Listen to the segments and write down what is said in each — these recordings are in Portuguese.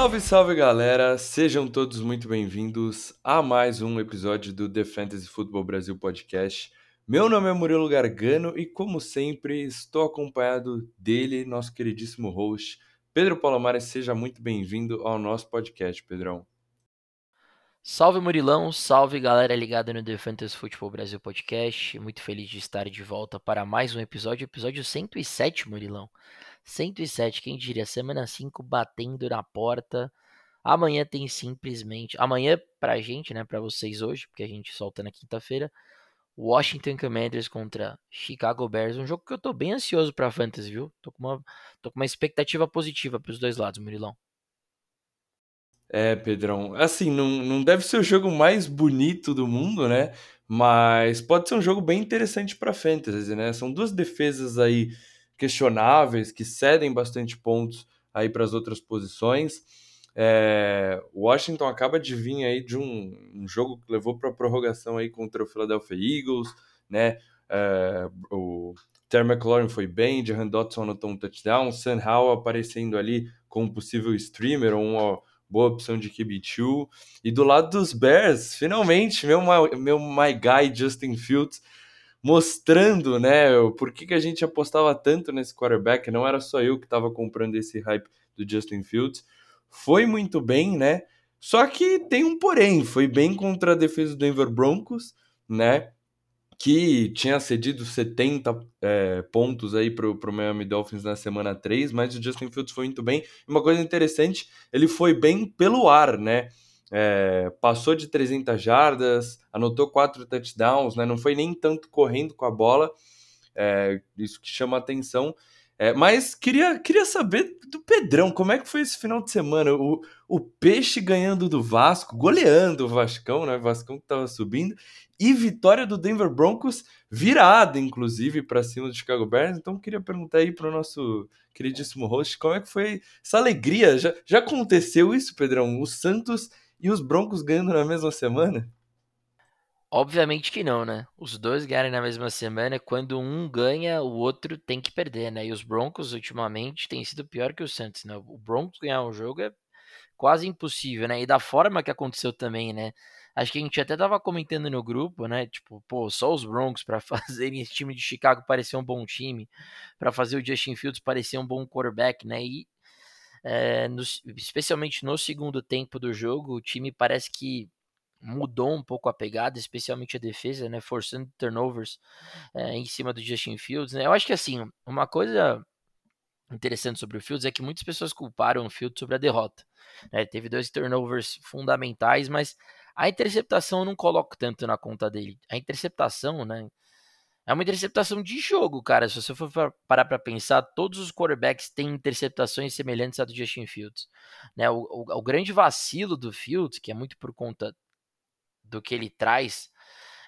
Salve, salve galera! Sejam todos muito bem-vindos a mais um episódio do The Fantasy Football Brasil Podcast. Meu nome é Murilo Gargano e, como sempre, estou acompanhado dele, nosso queridíssimo host, Pedro Palomares. Seja muito bem-vindo ao nosso podcast, Pedrão. Salve Murilão, salve galera ligada no The Fantasy Football Brasil Podcast. Muito feliz de estar de volta para mais um episódio, episódio 107, Murilão. 107, quem diria? Semana 5 batendo na porta. Amanhã tem simplesmente. Amanhã pra gente, né? Pra vocês hoje, porque a gente solta na quinta-feira. Washington Commanders contra Chicago Bears. Um jogo que eu tô bem ansioso pra Fantasy, viu? Tô com uma, tô com uma expectativa positiva pros dois lados, Murilão. É, Pedrão. Assim, não, não deve ser o jogo mais bonito do mundo, né? Mas pode ser um jogo bem interessante para fantasy, né? São duas defesas aí questionáveis que cedem bastante pontos aí para as outras posições. É, Washington acaba de vir aí de um, um jogo que levou para prorrogação aí contra o Philadelphia Eagles, né? É, o Terry McLaurin foi bem, Jahan Dotson anotou um touchdown, Sam Howell aparecendo ali como possível streamer ou uma boa opção de QB2. E do lado dos Bears, finalmente, meu, meu my guy Justin Fields mostrando, né, por que, que a gente apostava tanto nesse quarterback, não era só eu que estava comprando esse hype do Justin Fields. Foi muito bem, né? Só que tem um porém, foi bem contra a defesa do Denver Broncos, né? que tinha cedido 70 é, pontos aí para o Miami Dolphins na semana 3, mas o Justin Fields foi muito bem. Uma coisa interessante, ele foi bem pelo ar, né? É, passou de 300 jardas, anotou quatro touchdowns, né? Não foi nem tanto correndo com a bola, é, isso que chama atenção. É, mas queria, queria saber do Pedrão, como é que foi esse final de semana? O, o Peixe ganhando do Vasco, goleando o Vascão, né? O Vascão que estava subindo, e vitória do Denver Broncos, virada, inclusive, para cima do Chicago Bears. Então, queria perguntar aí para o nosso queridíssimo host, como é que foi essa alegria? Já, já aconteceu isso, Pedrão? O Santos e os Broncos ganhando na mesma semana? Obviamente que não, né? Os dois ganharem na mesma semana, quando um ganha, o outro tem que perder, né? E os Broncos, ultimamente, têm sido pior que o Santos, né? O Broncos ganhar um jogo é quase impossível, né? E da forma que aconteceu também, né? Acho que a gente até tava comentando no grupo, né? Tipo, pô, só os Broncos para fazerem esse time de Chicago parecer um bom time, para fazer o Justin Fields parecer um bom quarterback, né? E é, no, especialmente no segundo tempo do jogo, o time parece que mudou um pouco a pegada, especialmente a defesa, né, forçando turnovers é, em cima do Justin Fields. Né? Eu acho que assim, uma coisa interessante sobre o Fields é que muitas pessoas culparam o Fields sobre a derrota. Né? Teve dois turnovers fundamentais, mas a interceptação eu não coloco tanto na conta dele. A interceptação, né? É uma interceptação de jogo, cara. Se você for parar para pensar, todos os quarterbacks têm interceptações semelhantes à do Justin Fields. Né? O, o, o grande vacilo do Fields, que é muito por conta do que ele traz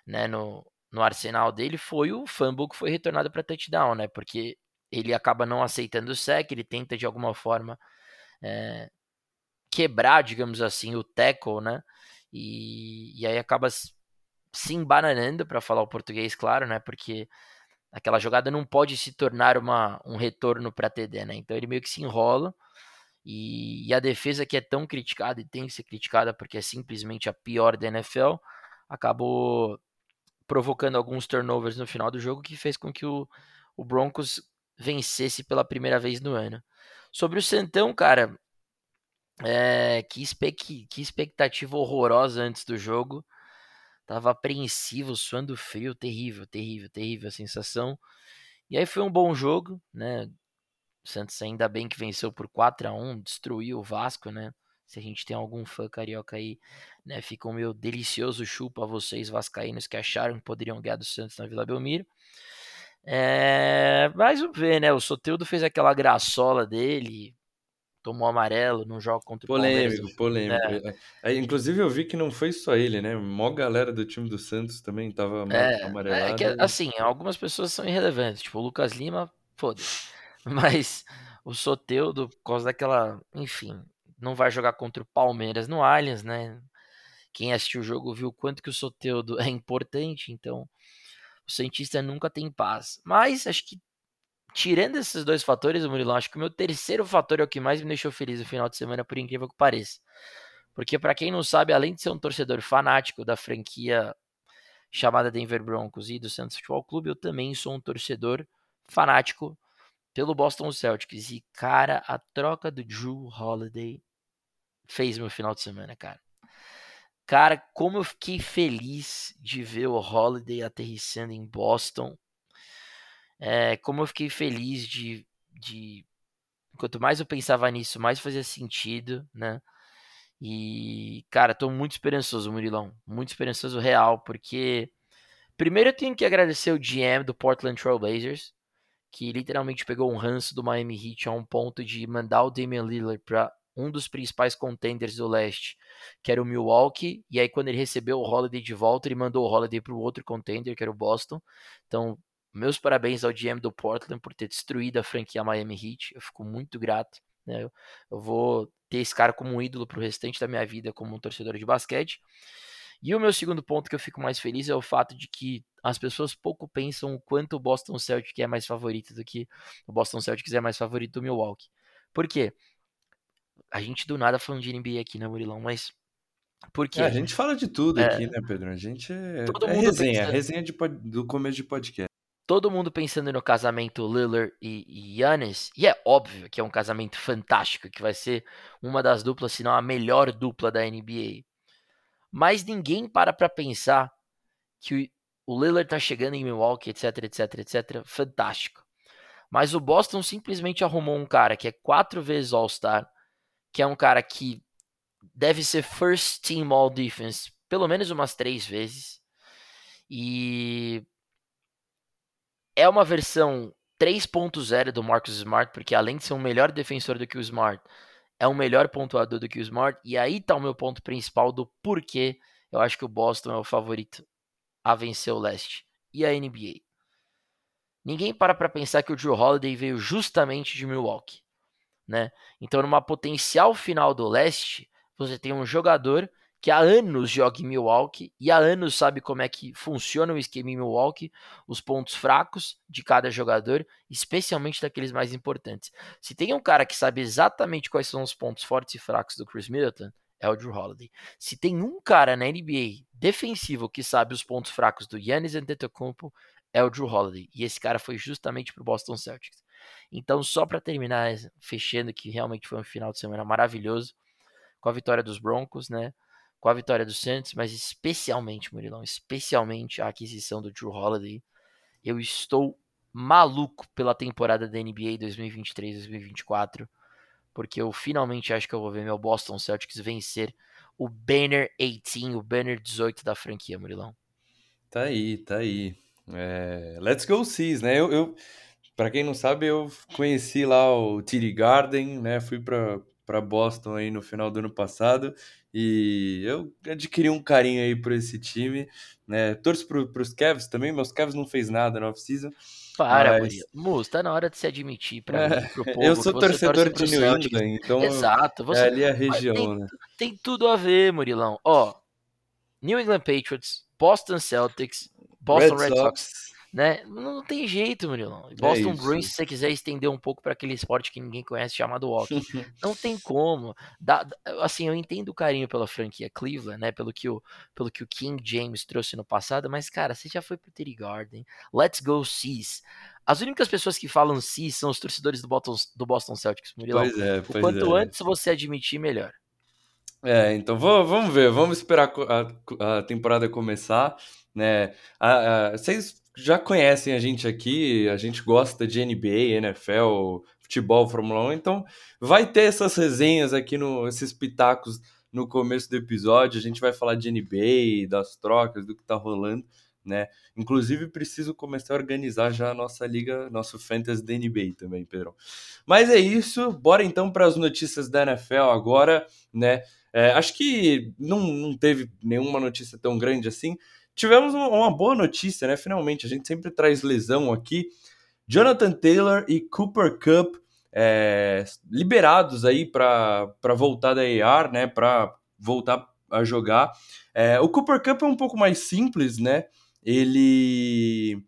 né, no, no arsenal dele foi o fumble que foi retornado para touchdown, né? Porque ele acaba não aceitando o sec, ele tenta de alguma forma é, quebrar, digamos assim, o tackle, né? E, e aí acaba se embananando, para falar o português, claro, né? Porque aquela jogada não pode se tornar uma, um retorno para TD, né? Então ele meio que se enrola e, e, a defesa que é tão criticada e tem que ser criticada porque é simplesmente a pior da NFL, acabou provocando alguns turnovers no final do jogo que fez com que o, o Broncos vencesse pela primeira vez no ano. Sobre o Santão, cara, é, que, expec, que expectativa horrorosa antes do jogo. Tava apreensivo, suando frio, terrível, terrível, terrível a sensação. E aí foi um bom jogo, né? O Santos ainda bem que venceu por 4 a 1 destruiu o Vasco, né? Se a gente tem algum fã carioca aí, né? Fica um meu delicioso chupa a vocês vascaínos que acharam que poderiam ganhar do Santos na Vila Belmiro. É, mas vamos ver, né? O Soteudo fez aquela graçola dele, tomou amarelo num jogo contra o polêmico, Polêmico, polêmico. É. É, inclusive eu vi que não foi só ele, né? Mó galera do time do Santos também tava é, amarelada. É que, assim, algumas pessoas são irrelevantes, tipo o Lucas Lima, foda-se. Mas o Soteudo, por causa daquela. Enfim, não vai jogar contra o Palmeiras no Allianz, né? Quem assistiu o jogo viu o quanto que o Soteudo é importante, então o cientista nunca tem paz. Mas acho que tirando esses dois fatores, Murilão, acho que o meu terceiro fator é o que mais me deixou feliz no final de semana, por incrível que pareça. Porque, para quem não sabe, além de ser um torcedor fanático da franquia chamada Denver Broncos e do Santos Futebol Clube, eu também sou um torcedor fanático pelo Boston Celtics. E, cara, a troca do Drew Holiday fez meu final de semana, cara. Cara, como eu fiquei feliz de ver o Holiday aterrissando em Boston. É, como eu fiquei feliz de, de. Quanto mais eu pensava nisso, mais fazia sentido, né? E, cara, tô muito esperançoso, Murilão. Muito esperançoso real, porque. Primeiro eu tenho que agradecer o GM do Portland Trail Blazers, que literalmente pegou um ranço do Miami Heat a um ponto de mandar o Damian Lillard para um dos principais contenders do leste, que era o Milwaukee, e aí quando ele recebeu o Holiday de volta, ele mandou o Holiday para o outro contender, que era o Boston. Então, meus parabéns ao GM do Portland por ter destruído a franquia Miami Heat. Eu fico muito grato. Né? Eu, eu vou ter esse cara como um ídolo para o restante da minha vida como um torcedor de basquete. E o meu segundo ponto que eu fico mais feliz é o fato de que as pessoas pouco pensam o quanto o Boston Celtics é mais favorito do que o Boston Celtics é mais favorito do Milwaukee. Por quê? A gente do nada falando de NBA aqui, né, Murilão? Mas por quê? É, a gente fala de tudo é, aqui, né, Pedro? A gente é, todo é mundo resenha, pensa... resenha de, do começo de podcast. Todo mundo pensando no casamento Lillard e Yannis, e é óbvio que é um casamento fantástico, que vai ser uma das duplas, se não a melhor dupla da NBA. Mas ninguém para para pensar que o Lillard tá chegando em Milwaukee, etc, etc, etc. Fantástico. Mas o Boston simplesmente arrumou um cara que é quatro vezes All-Star, que é um cara que deve ser First Team All Defense pelo menos umas três vezes. E é uma versão 3.0 do Marcus Smart, porque além de ser um melhor defensor do que o Smart, é um melhor pontuador do que o Smart. E aí tá o meu ponto principal do porquê eu acho que o Boston é o favorito a vencer o leste e a NBA. Ninguém para para pensar que o Drew Holiday veio justamente de Milwaukee, né? Então, numa potencial final do leste, você tem um jogador que há anos joga em Milwaukee e há anos sabe como é que funciona o esquema em Milwaukee, os pontos fracos de cada jogador, especialmente daqueles mais importantes. Se tem um cara que sabe exatamente quais são os pontos fortes e fracos do Chris Middleton, é o Drew Holiday. Se tem um cara na NBA defensivo que sabe os pontos fracos do Giannis Antetokounmpo, é o Drew Holiday. E esse cara foi justamente para o Boston Celtics. Então, só para terminar, fechando que realmente foi um final de semana maravilhoso, com a vitória dos Broncos, né? Com a vitória do Santos, mas especialmente, Murilão, especialmente a aquisição do Drew Holiday. Eu estou maluco pela temporada da NBA 2023-2024, porque eu finalmente acho que eu vou ver meu Boston Celtics vencer o banner 18, o banner 18 da franquia, Murilão. Tá aí, tá aí. É, let's go Seas, né? Eu, eu para quem não sabe, eu conheci lá o TD Garden, né? Fui para para Boston aí no final do ano passado e eu adquiri um carinho aí por esse time, né? Torço para os Cavs também, meus Cavs não fez nada na off-season. Para, mas... Mus, tá na hora de se admitir para é, povo. Eu sou torcedor de New England, então Exato, você... é ali a região, tem, né? Tem tudo a ver, Murilão. Ó, New England Patriots, Boston Celtics, Boston Red, Red Sox, Sox né? Não tem jeito, Murilão. É Boston Bruins, se você quiser estender um pouco para aquele esporte que ninguém conhece chamado hockey, não tem como. Dá, assim, eu entendo o carinho pela franquia Cleveland, né? Pelo que, o, pelo que o King James trouxe no passado, mas, cara, você já foi pro Terry Garden. Let's go Seas. As únicas pessoas que falam Seas são os torcedores do Boston, do Boston Celtics, Murilão. Pois é, pois quanto é. antes você admitir, melhor. É, então vamos ver, vamos esperar a, a temporada começar, né? A, a, vocês já conhecem a gente aqui, a gente gosta de NBA, NFL, futebol, Fórmula 1, então vai ter essas resenhas aqui, no, esses pitacos no começo do episódio. A gente vai falar de NBA, das trocas, do que tá rolando, né? Inclusive, preciso começar a organizar já a nossa liga, nosso Fantasy da NBA também, Pedrão. Mas é isso, bora então para as notícias da NFL agora, né? É, acho que não, não teve nenhuma notícia tão grande assim. Tivemos uma boa notícia, né? Finalmente, a gente sempre traz lesão aqui. Jonathan Taylor e Cooper Cup é, liberados aí para voltar da AR, né? Para voltar a jogar. É, o Cooper Cup é um pouco mais simples, né? Ele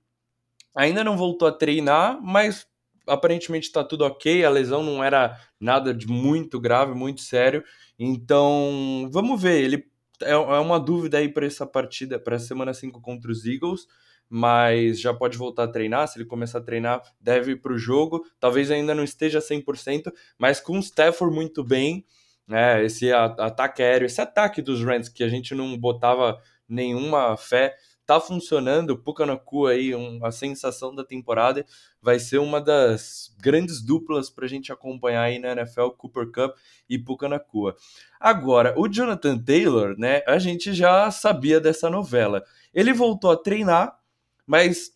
ainda não voltou a treinar, mas aparentemente está tudo ok, a lesão não era nada de muito grave, muito sério. Então, vamos ver. Ele é, é uma dúvida aí para essa partida, para a semana 5 contra os Eagles, mas já pode voltar a treinar. Se ele começar a treinar, deve ir para o jogo. Talvez ainda não esteja 100%, mas com o Stafford muito bem, né, esse ataque aéreo, esse ataque dos Rams que a gente não botava nenhuma fé tá funcionando. Puka Nakua aí, um, a sensação da temporada, vai ser uma das grandes duplas para a gente acompanhar aí na NFL, Cooper Cup e Puka Nakua. Agora, o Jonathan Taylor, né, a gente já sabia dessa novela. Ele voltou a treinar, mas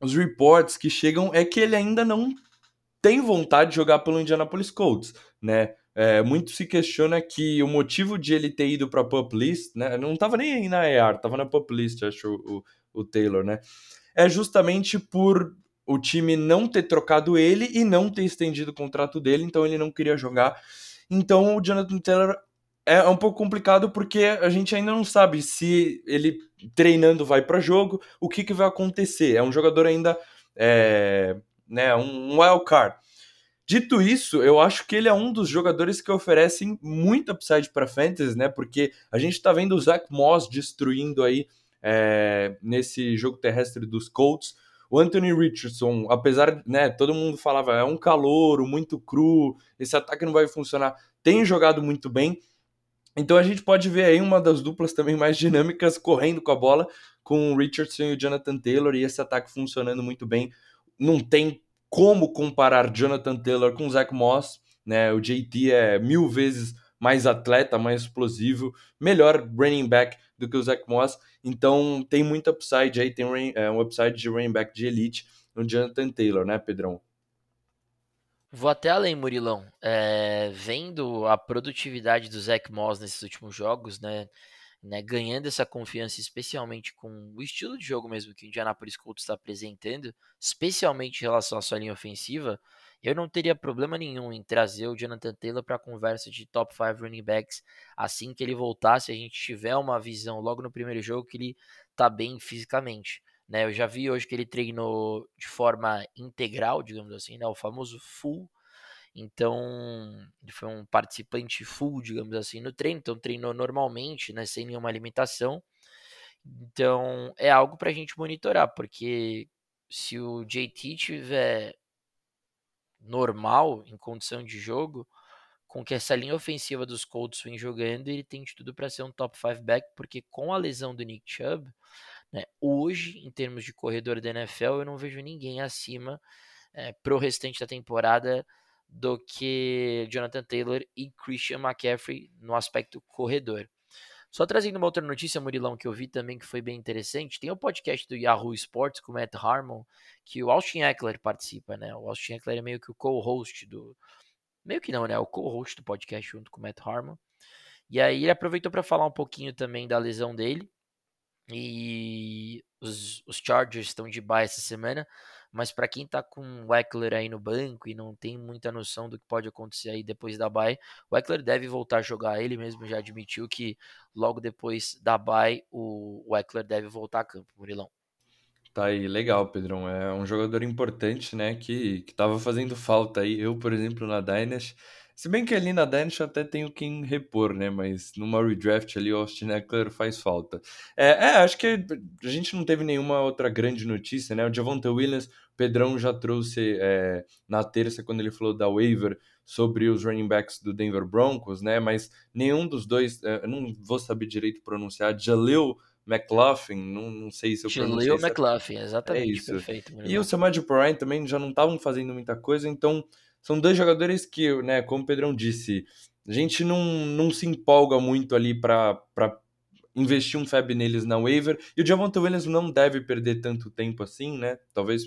os reports que chegam é que ele ainda não tem vontade de jogar pelo Indianapolis Colts, né? É, muito se questiona que o motivo de ele ter ido para a List, né, não estava nem na ER, estava na Pup List, acho, o, o Taylor, né, é justamente por o time não ter trocado ele e não ter estendido o contrato dele, então ele não queria jogar. Então o Jonathan Taylor é um pouco complicado porque a gente ainda não sabe se ele treinando vai para jogo, o que, que vai acontecer. É um jogador ainda, é, né, um wild card. Dito isso, eu acho que ele é um dos jogadores que oferecem muito upside para fantasy, né? Porque a gente está vendo o Zach Moss destruindo aí é, nesse jogo terrestre dos Colts. O Anthony Richardson, apesar, né, todo mundo falava, é um calouro, muito cru, esse ataque não vai funcionar, tem jogado muito bem. Então a gente pode ver aí uma das duplas também mais dinâmicas correndo com a bola, com o Richardson e o Jonathan Taylor, e esse ataque funcionando muito bem. Não tem como comparar Jonathan Taylor com Zach Moss, né? O JT é mil vezes mais atleta, mais explosivo, melhor running back do que o Zach Moss, então tem muito upside aí, tem um, é, um upside de running back de elite no Jonathan Taylor, né, Pedrão? Vou até além, Murilão. É, vendo a produtividade do Zach Moss nesses últimos jogos, né? Né, ganhando essa confiança, especialmente com o estilo de jogo mesmo que o Indianapolis Colts está apresentando, especialmente em relação à sua linha ofensiva, eu não teria problema nenhum em trazer o Jonathan Taylor para a conversa de top 5 running backs assim que ele voltasse, a gente tiver uma visão logo no primeiro jogo que ele está bem fisicamente. Né, eu já vi hoje que ele treinou de forma integral, digamos assim, né, o famoso full então, ele foi um participante full, digamos assim, no treino, então treinou normalmente, né, sem nenhuma limitação. Então, é algo para a gente monitorar, porque se o JT tiver normal em condição de jogo, com que essa linha ofensiva dos Colts vem jogando, ele tem de tudo para ser um top 5 back, porque com a lesão do Nick Chubb, né, hoje, em termos de corredor da NFL, eu não vejo ninguém acima é, pro restante da temporada do que Jonathan Taylor e Christian McCaffrey no aspecto corredor. Só trazendo uma outra notícia, Murilão, que eu vi também que foi bem interessante. Tem o um podcast do Yahoo Sports com o Matt Harmon, que o Austin Eckler participa, né? O Austin Eckler é meio que o co-host do. Meio que não, né? O co-host do podcast junto com o Matt Harmon. E aí ele aproveitou para falar um pouquinho também da lesão dele. E os, os Chargers estão de bye essa semana. Mas para quem tá com o Eckler aí no banco e não tem muita noção do que pode acontecer aí depois da bye, o Eckler deve voltar a jogar. Ele mesmo já admitiu que logo depois da bye o, o Eckler deve voltar a campo, Murilão. Tá aí, legal, Pedrão. É um jogador importante, né, que, que tava fazendo falta aí. Eu, por exemplo, na Dynasty, se bem que ali na Danish até tenho quem repor, né? Mas numa redraft ali o Austin Eckler faz falta. É, é, acho que a gente não teve nenhuma outra grande notícia, né? O Javonta Williams, o Pedrão já trouxe é, na terça, quando ele falou da waiver, sobre os running backs do Denver Broncos, né? Mas nenhum dos dois, é, eu não vou saber direito pronunciar, Jalil McLaughlin, não, não sei se eu pronunciei. Jalil McLaughlin, exatamente, é isso. perfeito. E o Samad Prime também já não estavam fazendo muita coisa, então são dois jogadores que, né, como o Pedrão disse, a gente não, não se empolga muito ali para investir um fab neles na waiver. E o Javonte Williams não deve perder tanto tempo assim, né? Talvez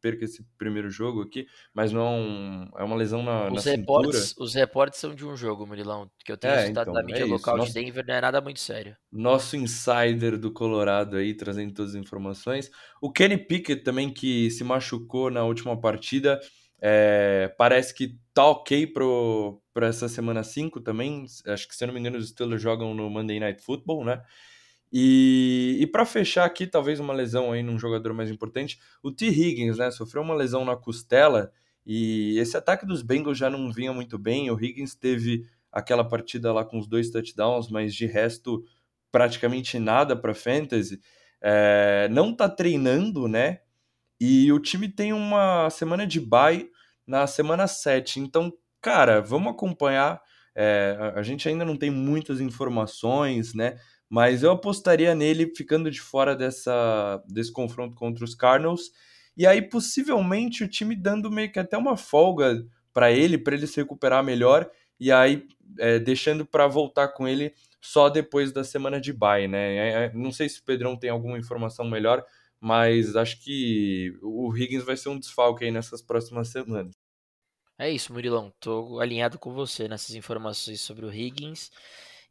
perca esse primeiro jogo aqui, mas não é, é uma lesão na, os na reportes, cintura. Os reportes são de um jogo, Murilão, que eu tenho é, então, da mídia é local Nosso, de Denver, não é nada muito sério. Nosso insider do Colorado aí, trazendo todas as informações. O Kenny Pickett também, que se machucou na última partida, é, parece que tá ok para essa semana 5 também. Acho que, se eu não me engano, os Steelers jogam no Monday Night Football, né? E, e para fechar aqui, talvez uma lesão aí num jogador mais importante, o T. Higgins, né? Sofreu uma lesão na costela E esse ataque dos Bengals já não vinha muito bem. O Higgins teve aquela partida lá com os dois touchdowns, mas de resto praticamente nada para fantasy. É, não tá treinando, né? E o time tem uma semana de bye na semana 7. Então, cara, vamos acompanhar. É, a gente ainda não tem muitas informações, né? Mas eu apostaria nele ficando de fora dessa, desse confronto contra os Cardinals. E aí, possivelmente, o time dando meio que até uma folga para ele, para ele se recuperar melhor. E aí, é, deixando para voltar com ele só depois da semana de bye, né? É, é, não sei se o Pedrão tem alguma informação melhor, mas acho que o Higgins vai ser um desfalque aí nessas próximas semanas. É isso, Murilão. Tô alinhado com você nessas informações sobre o Higgins.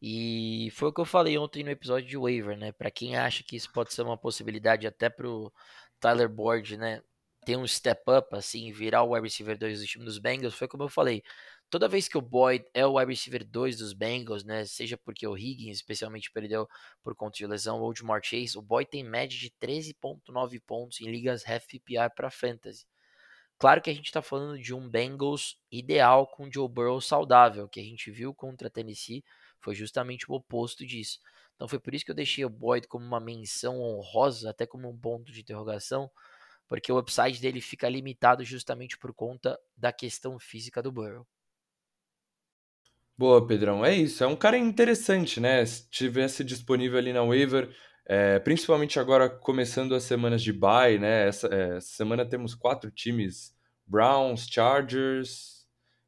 E foi o que eu falei ontem no episódio de waiver, né? Para quem acha que isso pode ser uma possibilidade até pro Tyler Board, né? Ter um step up, assim, virar o wide receiver 2 do time dos Bengals, foi como eu falei. Toda vez que o Boyd é o wide receiver 2 dos Bengals, né? Seja porque o Higgins especialmente perdeu por conta de lesão ou de Jamar Chase, o Boyd tem média de 13.9 pontos em ligas PPR para fantasy. Claro que a gente está falando de um Bengals ideal com Joe Burrow saudável, que a gente viu contra Tennessee foi justamente o oposto disso. Então foi por isso que eu deixei o Boyd como uma menção honrosa, até como um ponto de interrogação, porque o upside dele fica limitado justamente por conta da questão física do Burrow. Boa, Pedrão. É isso. É um cara interessante, né? Se tivesse disponível ali na waiver, é, principalmente agora começando as semanas de bye, né? Essa, é, semana temos quatro times: Browns, Chargers,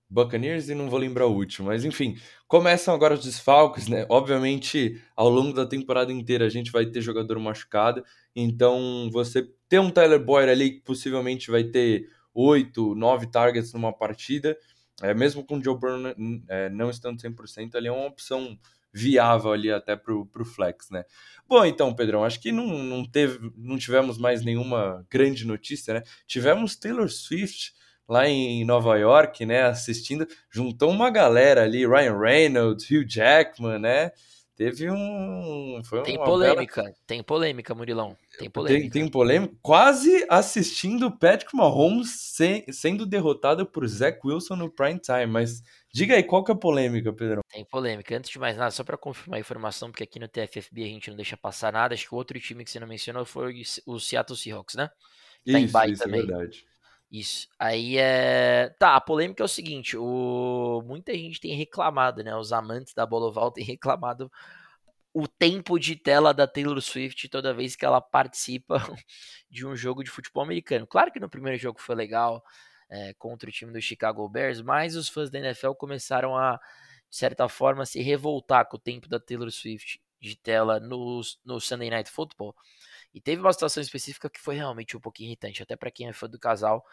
Buccaneers e não vou lembrar o último. Mas enfim, começam agora os desfalques, né? Obviamente, ao longo da temporada inteira a gente vai ter jogador machucado. Então, você ter um Tyler Boyd ali que possivelmente vai ter oito, nove targets numa partida, é, mesmo com o Joe Burrow é, não estando 100%, ali é uma opção viável ali até para o flex, né? Bom, então, Pedrão, acho que não, não, teve, não tivemos mais nenhuma grande notícia, né? Tivemos Taylor Swift lá em Nova York, né, assistindo, juntou uma galera ali, Ryan Reynolds, Hugh Jackman, né? Teve um. Foi tem polêmica, bela... tem polêmica, Murilão. Tem polêmica. Tem, tem polêmica. Quase assistindo Patrick Mahomes se, sendo derrotado por Zach Wilson no prime time. Mas diga aí, qual que é a polêmica, Pedro? Tem polêmica. Antes de mais nada, só para confirmar a informação, porque aqui no TFFB a gente não deixa passar nada. Acho que o outro time que você não mencionou foi o Seattle Seahawks, né? Tá isso, isso é também. é verdade. Isso. Aí é. Tá, a polêmica é o seguinte: o... muita gente tem reclamado, né? Os amantes da bola oval têm reclamado o tempo de tela da Taylor Swift toda vez que ela participa de um jogo de futebol americano. Claro que no primeiro jogo foi legal é, contra o time do Chicago Bears, mas os fãs da NFL começaram a, de certa forma, se revoltar com o tempo da Taylor Swift de tela no, no Sunday Night Football. E teve uma situação específica que foi realmente um pouquinho irritante, até para quem é fã do casal.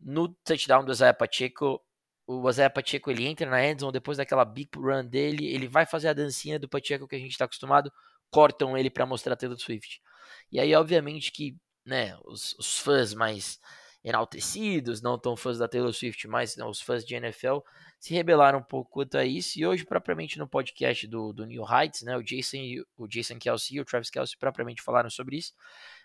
No touchdown do Isaiah Pacheco, o Isaiah Pacheco ele entra na endzone depois daquela big run dele, ele vai fazer a dancinha do Pacheco que a gente está acostumado, cortam ele para mostrar a Taylor Swift. E aí, obviamente que, né, os, os fãs mais enaltecidos, não tão fãs da Taylor Swift, mas não, os fãs de NFL se rebelaram um pouco quanto a isso. E hoje, propriamente no podcast do, do New Heights, né, o Jason, o Jason Kelsey e o Travis Kelsey propriamente falaram sobre isso.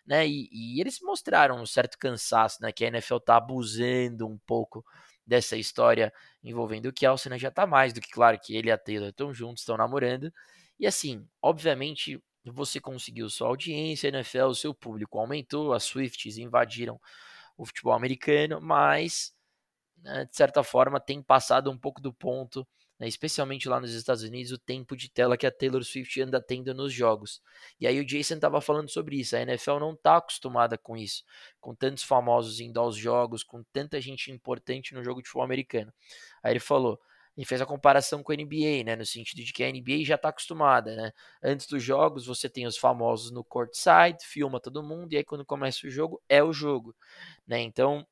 Né, e, e eles mostraram um certo cansaço, né, que a NFL está abusando um pouco dessa história envolvendo o Kelsey, né, já está mais do que claro que ele e a Taylor estão juntos, estão namorando. E assim, obviamente, você conseguiu sua audiência, a NFL, o seu público aumentou, as Swifts invadiram o futebol americano, mas né, de certa forma tem passado um pouco do ponto, né, especialmente lá nos Estados Unidos, o tempo de tela que a Taylor Swift anda tendo nos jogos. E aí o Jason estava falando sobre isso, a NFL não está acostumada com isso, com tantos famosos indo aos jogos, com tanta gente importante no jogo de futebol americano. Aí ele falou, e fez a comparação com a NBA, né, no sentido de que a NBA já está acostumada, né? Antes dos jogos você tem os famosos no courtside, filma todo mundo e aí quando começa o jogo é o jogo, né? Então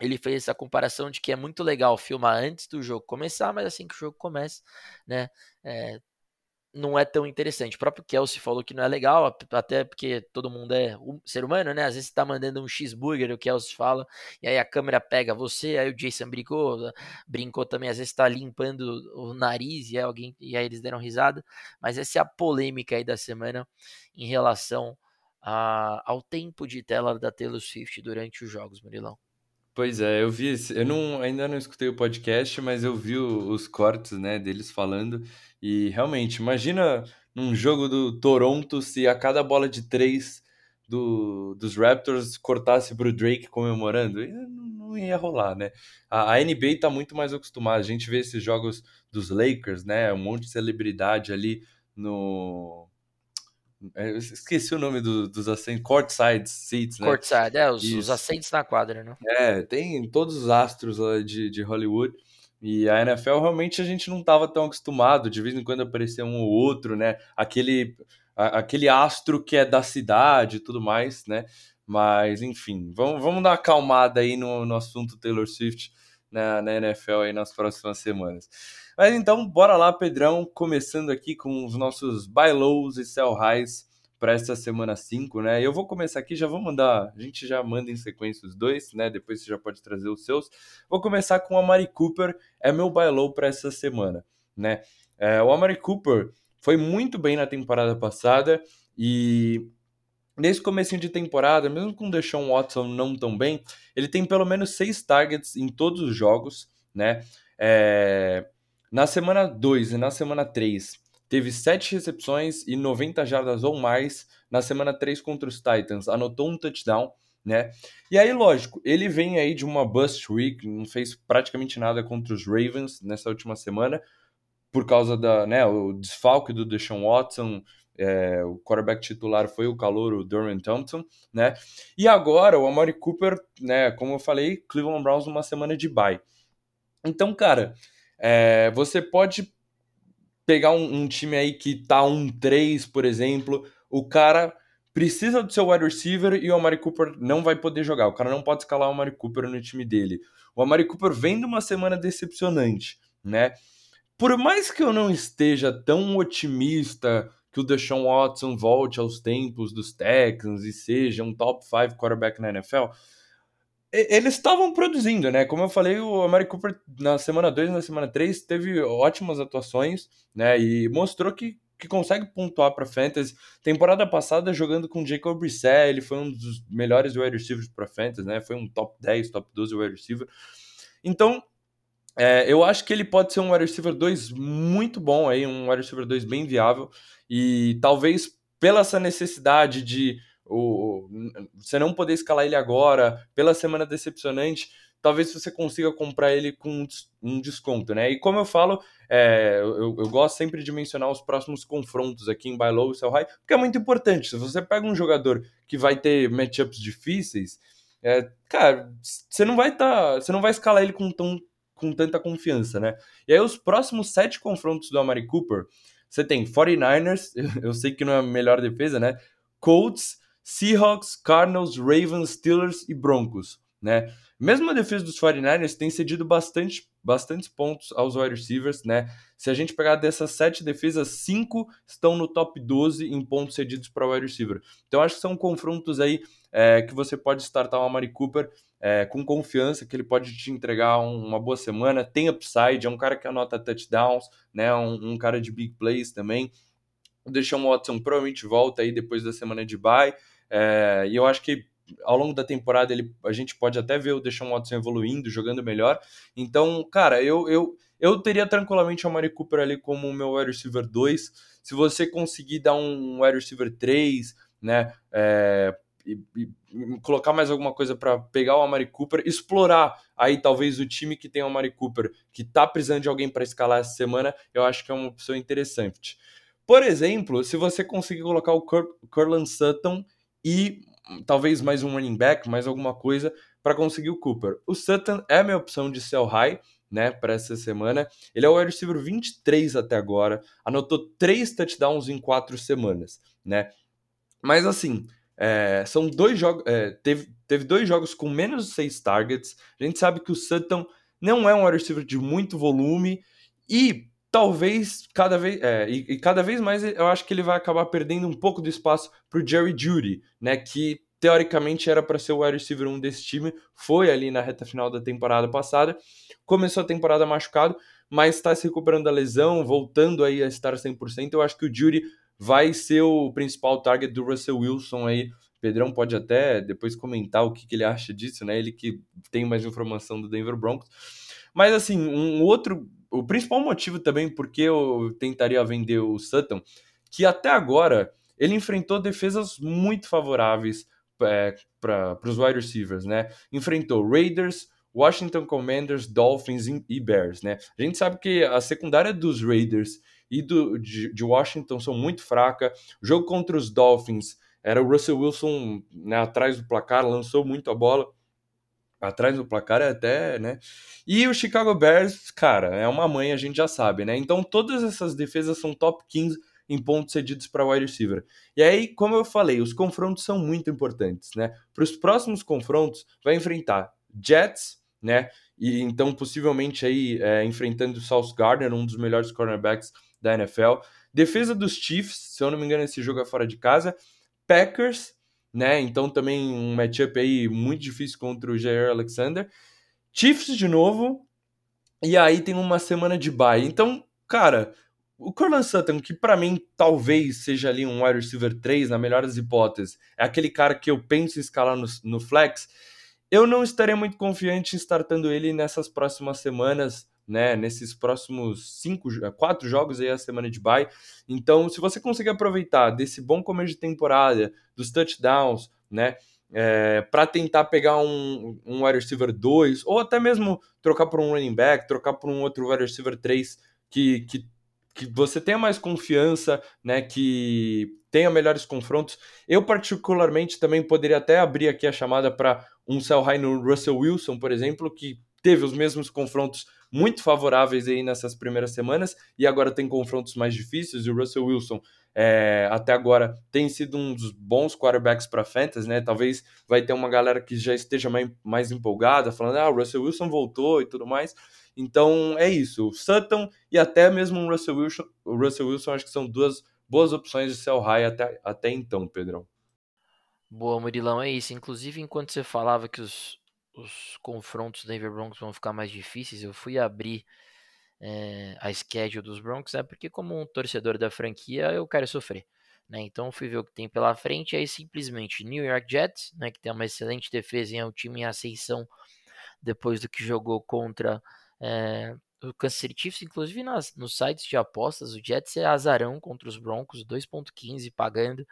ele fez essa comparação de que é muito legal filmar antes do jogo começar, mas assim que o jogo começa, né, é, não é tão interessante. O próprio Kelsey falou que não é legal, até porque todo mundo é um ser humano, né? Às vezes você tá mandando um cheeseburger, o Kelsey fala, e aí a câmera pega você, aí o Jason brincou, brincou também, às vezes tá limpando o nariz e aí alguém e aí eles deram risada, mas essa é a polêmica aí da semana em relação a, ao tempo de tela da Taylor Swift durante os jogos, Murilão. Pois é, eu vi, eu não, ainda não escutei o podcast, mas eu vi os cortes, né, deles falando e realmente, imagina num jogo do Toronto se a cada bola de três do, dos Raptors cortasse pro Drake comemorando, E não, ia rolar, né? A, a NBA tá muito mais acostumada, a gente vê esses jogos dos Lakers, né, um monte de celebridade ali no... é, eu esqueci o nome do- dos assentos, courtside seats, né? Courtside, é, os, os na quadra, né? É, tem todos os astros de, de Hollywood. E a NFL realmente a gente não estava tão acostumado, de vez em quando aparecia um ou outro, né? Aquele, a- aquele astro que é da cidade e tudo mais, né? Mas, enfim, vamos, vamos dar uma acalmada aí no, no assunto Taylor Swift na, na NFL aí nas próximas semanas. Mas então, bora lá, Pedrão, começando aqui com os nossos buy lows e sell highs para esta semana 5, né? Eu vou começar aqui, já vou mandar, a gente já manda em sequência os dois, né? Depois você já pode trazer os seus. Vou começar com o Amari Cooper, é meu buy low para essa semana, né? É, o Amari Cooper foi muito bem na temporada passada e nesse comecinho de temporada, mesmo com o Deshaun Watson não tão bem, ele tem pelo menos seis targets em todos os jogos, né? É, na semana 2 e na semana 3, teve 7 recepções e 90 jardas ou mais. Na semana 3 contra os Titans, anotou um touchdown, né? E aí, lógico, ele vem aí de uma bust week, não fez praticamente nada contra os Ravens nessa última semana, por causa da, né, o desfalque do Deshaun Watson, é, o quarterback titular foi o calor, o Dorian Thompson, né? E agora o Amari Cooper, né, como eu falei, Cleveland Browns numa semana de bye. Então, cara, é, você pode pegar um, um time aí que tá um 3, por exemplo, o cara precisa do seu wide receiver e o Amari Cooper não vai poder jogar. O cara não pode escalar o Amari Cooper no time dele. O Amari Cooper vem de uma semana decepcionante, né? Por mais que eu não esteja tão otimista que o Deshaun Watson volte aos tempos dos Texans e seja um top 5 quarterback na NFL, eles estavam produzindo, né? Como eu falei, o Amari Cooper na semana 2 e na semana 3 teve ótimas atuações, né? E mostrou que, que consegue pontuar para fantasy. Temporada passada, jogando com Jacob Brissett, ele foi um dos melhores wide receivers para fantasy, né? Foi um top 10, top 12 wide receiver. Então, é, eu acho que ele pode ser um wide receiver 2 muito bom aí, um wide receiver 2 bem viável. E talvez pela essa necessidade de o, você não poder escalar ele agora, pela semana decepcionante, talvez você consiga comprar ele com um desconto, né? E como eu falo, é, eu, eu, gosto sempre de mencionar os próximos confrontos aqui em Buy Low e Sell High, porque é muito importante. Se você pega um jogador que vai ter matchups difíceis, é, cara, você não vai estar, tá, você não vai escalar ele com, tão, com tanta confiança, né? E aí os próximos sete confrontos do Amari Cooper, você tem 49ers, eu sei que não é a melhor defesa, né? Colts, Seahawks, Cardinals, Ravens, Steelers e Broncos, né? Mesmo a defesa dos 49ers tem cedido bastante, bastantes pontos aos wide receivers, né? Se a gente pegar dessas sete defesas, cinco estão no top 12 em pontos cedidos para wide receiver. Então acho que são confrontos aí é, que você pode startar o Amari Cooper é, com confiança, que ele pode te entregar um, uma boa semana, tem upside, é um cara que anota touchdowns, né? Um, um cara de big plays também. O Deshaun Watson provavelmente volta aí depois da semana de bye. É, e eu acho que ao longo da temporada ele, a gente pode até ver o Deshaun Watson evoluindo, jogando melhor. Então, cara, eu, eu, eu teria tranquilamente o Amari Cooper ali como o meu wide receiver 2. Se você conseguir dar um wide receiver 3, né? É, e, e, colocar mais alguma coisa para pegar o Amari Cooper, explorar aí talvez o time que tem o Amari Cooper, que tá precisando de alguém para escalar essa semana, eu acho que é uma opção interessante. Por exemplo, se você conseguir colocar o Curland Sutton e talvez mais um running back, mais alguma coisa para conseguir o Cooper. O Sutton é a minha opção de sell high, né, para essa semana. Ele é o wide receiver 23 até agora, anotou três touchdowns em quatro semanas, né? Mas assim, é, são dois jogos, é, teve, teve dois jogos com menos de seis targets. A gente sabe que o Sutton não é um wide receiver de muito volume e talvez cada vez é, e, e, cada vez mais eu acho que ele vai acabar perdendo um pouco do espaço para o Jerry Judy, né? Que teoricamente era para ser o wide receiver 1 desse time, foi ali na reta final da temporada passada, começou a temporada machucado, mas está se recuperando da lesão, voltando aí a estar 100%. Eu acho que o Judy vai ser o principal target do Russell Wilson aí Pedrão pode até depois comentar o que, que ele acha disso, né? Ele que tem mais informação do Denver Broncos. Mas assim, um outro, o principal motivo também porque eu tentaria vender o Sutton, que até agora ele enfrentou defesas muito favoráveis é, para os wide receivers, né? Enfrentou Raiders, Washington Commanders, Dolphins e Bears, né? A gente sabe que a secundária dos Raiders e do, de, de Washington são muito fraca. O jogo contra os Dolphins era o Russell Wilson né, atrás do placar, lançou muito a bola. Atrás do placar é até, né? E o Chicago Bears, cara, é uma mãe, a gente já sabe, né? Então todas essas defesas são top 15 em pontos cedidos para wide receiver. E aí, como eu falei, os confrontos são muito importantes, né? Para os próximos confrontos, vai enfrentar Jets, né? E então possivelmente aí é, enfrentando o South Gardner, um dos melhores cornerbacks da NFL. Defesa dos Chiefs, se eu não me engano, esse jogo é fora de casa. Packers, né? Então também um matchup aí muito difícil contra o Jair Alexander. Chiefs de novo. E aí tem uma semana de bye. Então, cara, o Corland Sutton, que para mim talvez seja ali um wide receiver 3, na melhor das hipóteses, é aquele cara que eu penso em escalar no, no flex, eu não estaria muito confiante em startando ele nessas próximas semanas, né? Nesses próximos cinco, quatro jogos aí a semana de bye. Então, se você conseguir aproveitar desse bom começo de temporada, dos touchdowns, né? É, para tentar pegar um, um wide receiver 2, ou até mesmo trocar por um running back, trocar por um outro wide receiver 3 que, que que você tenha mais confiança, né, que tenha melhores confrontos. Eu, particularmente, também poderia até abrir aqui a chamada para um sell high no Russell Wilson, por exemplo, que teve os mesmos confrontos muito favoráveis aí nessas primeiras semanas e agora tem confrontos mais difíceis. E o Russell Wilson, é, até agora, tem sido um dos bons quarterbacks para fantasy, né? Talvez vai ter uma galera que já esteja mais, mais empolgada, falando, ah, o Russell Wilson voltou e tudo mais. Então é isso. O Sutton e até mesmo o Russell Wilson, o Russell Wilson acho que são duas boas opções de sell high até, até então, Pedrão. Boa, Murilão, é isso. Inclusive, enquanto você falava que os, os confrontos Denver Broncos vão ficar mais difíceis, eu fui abrir é, a schedule dos Broncos, é porque como um torcedor da franquia, eu quero sofrer. Né? Então fui ver o que tem pela frente, aí simplesmente New York Jets, né, que tem uma excelente defesa e é um time em ascensão depois do que jogou contra é, o Kansas City Chiefs, inclusive nas, nos sites de apostas, o Jets é azarão contra os Broncos, 2.15 pagando,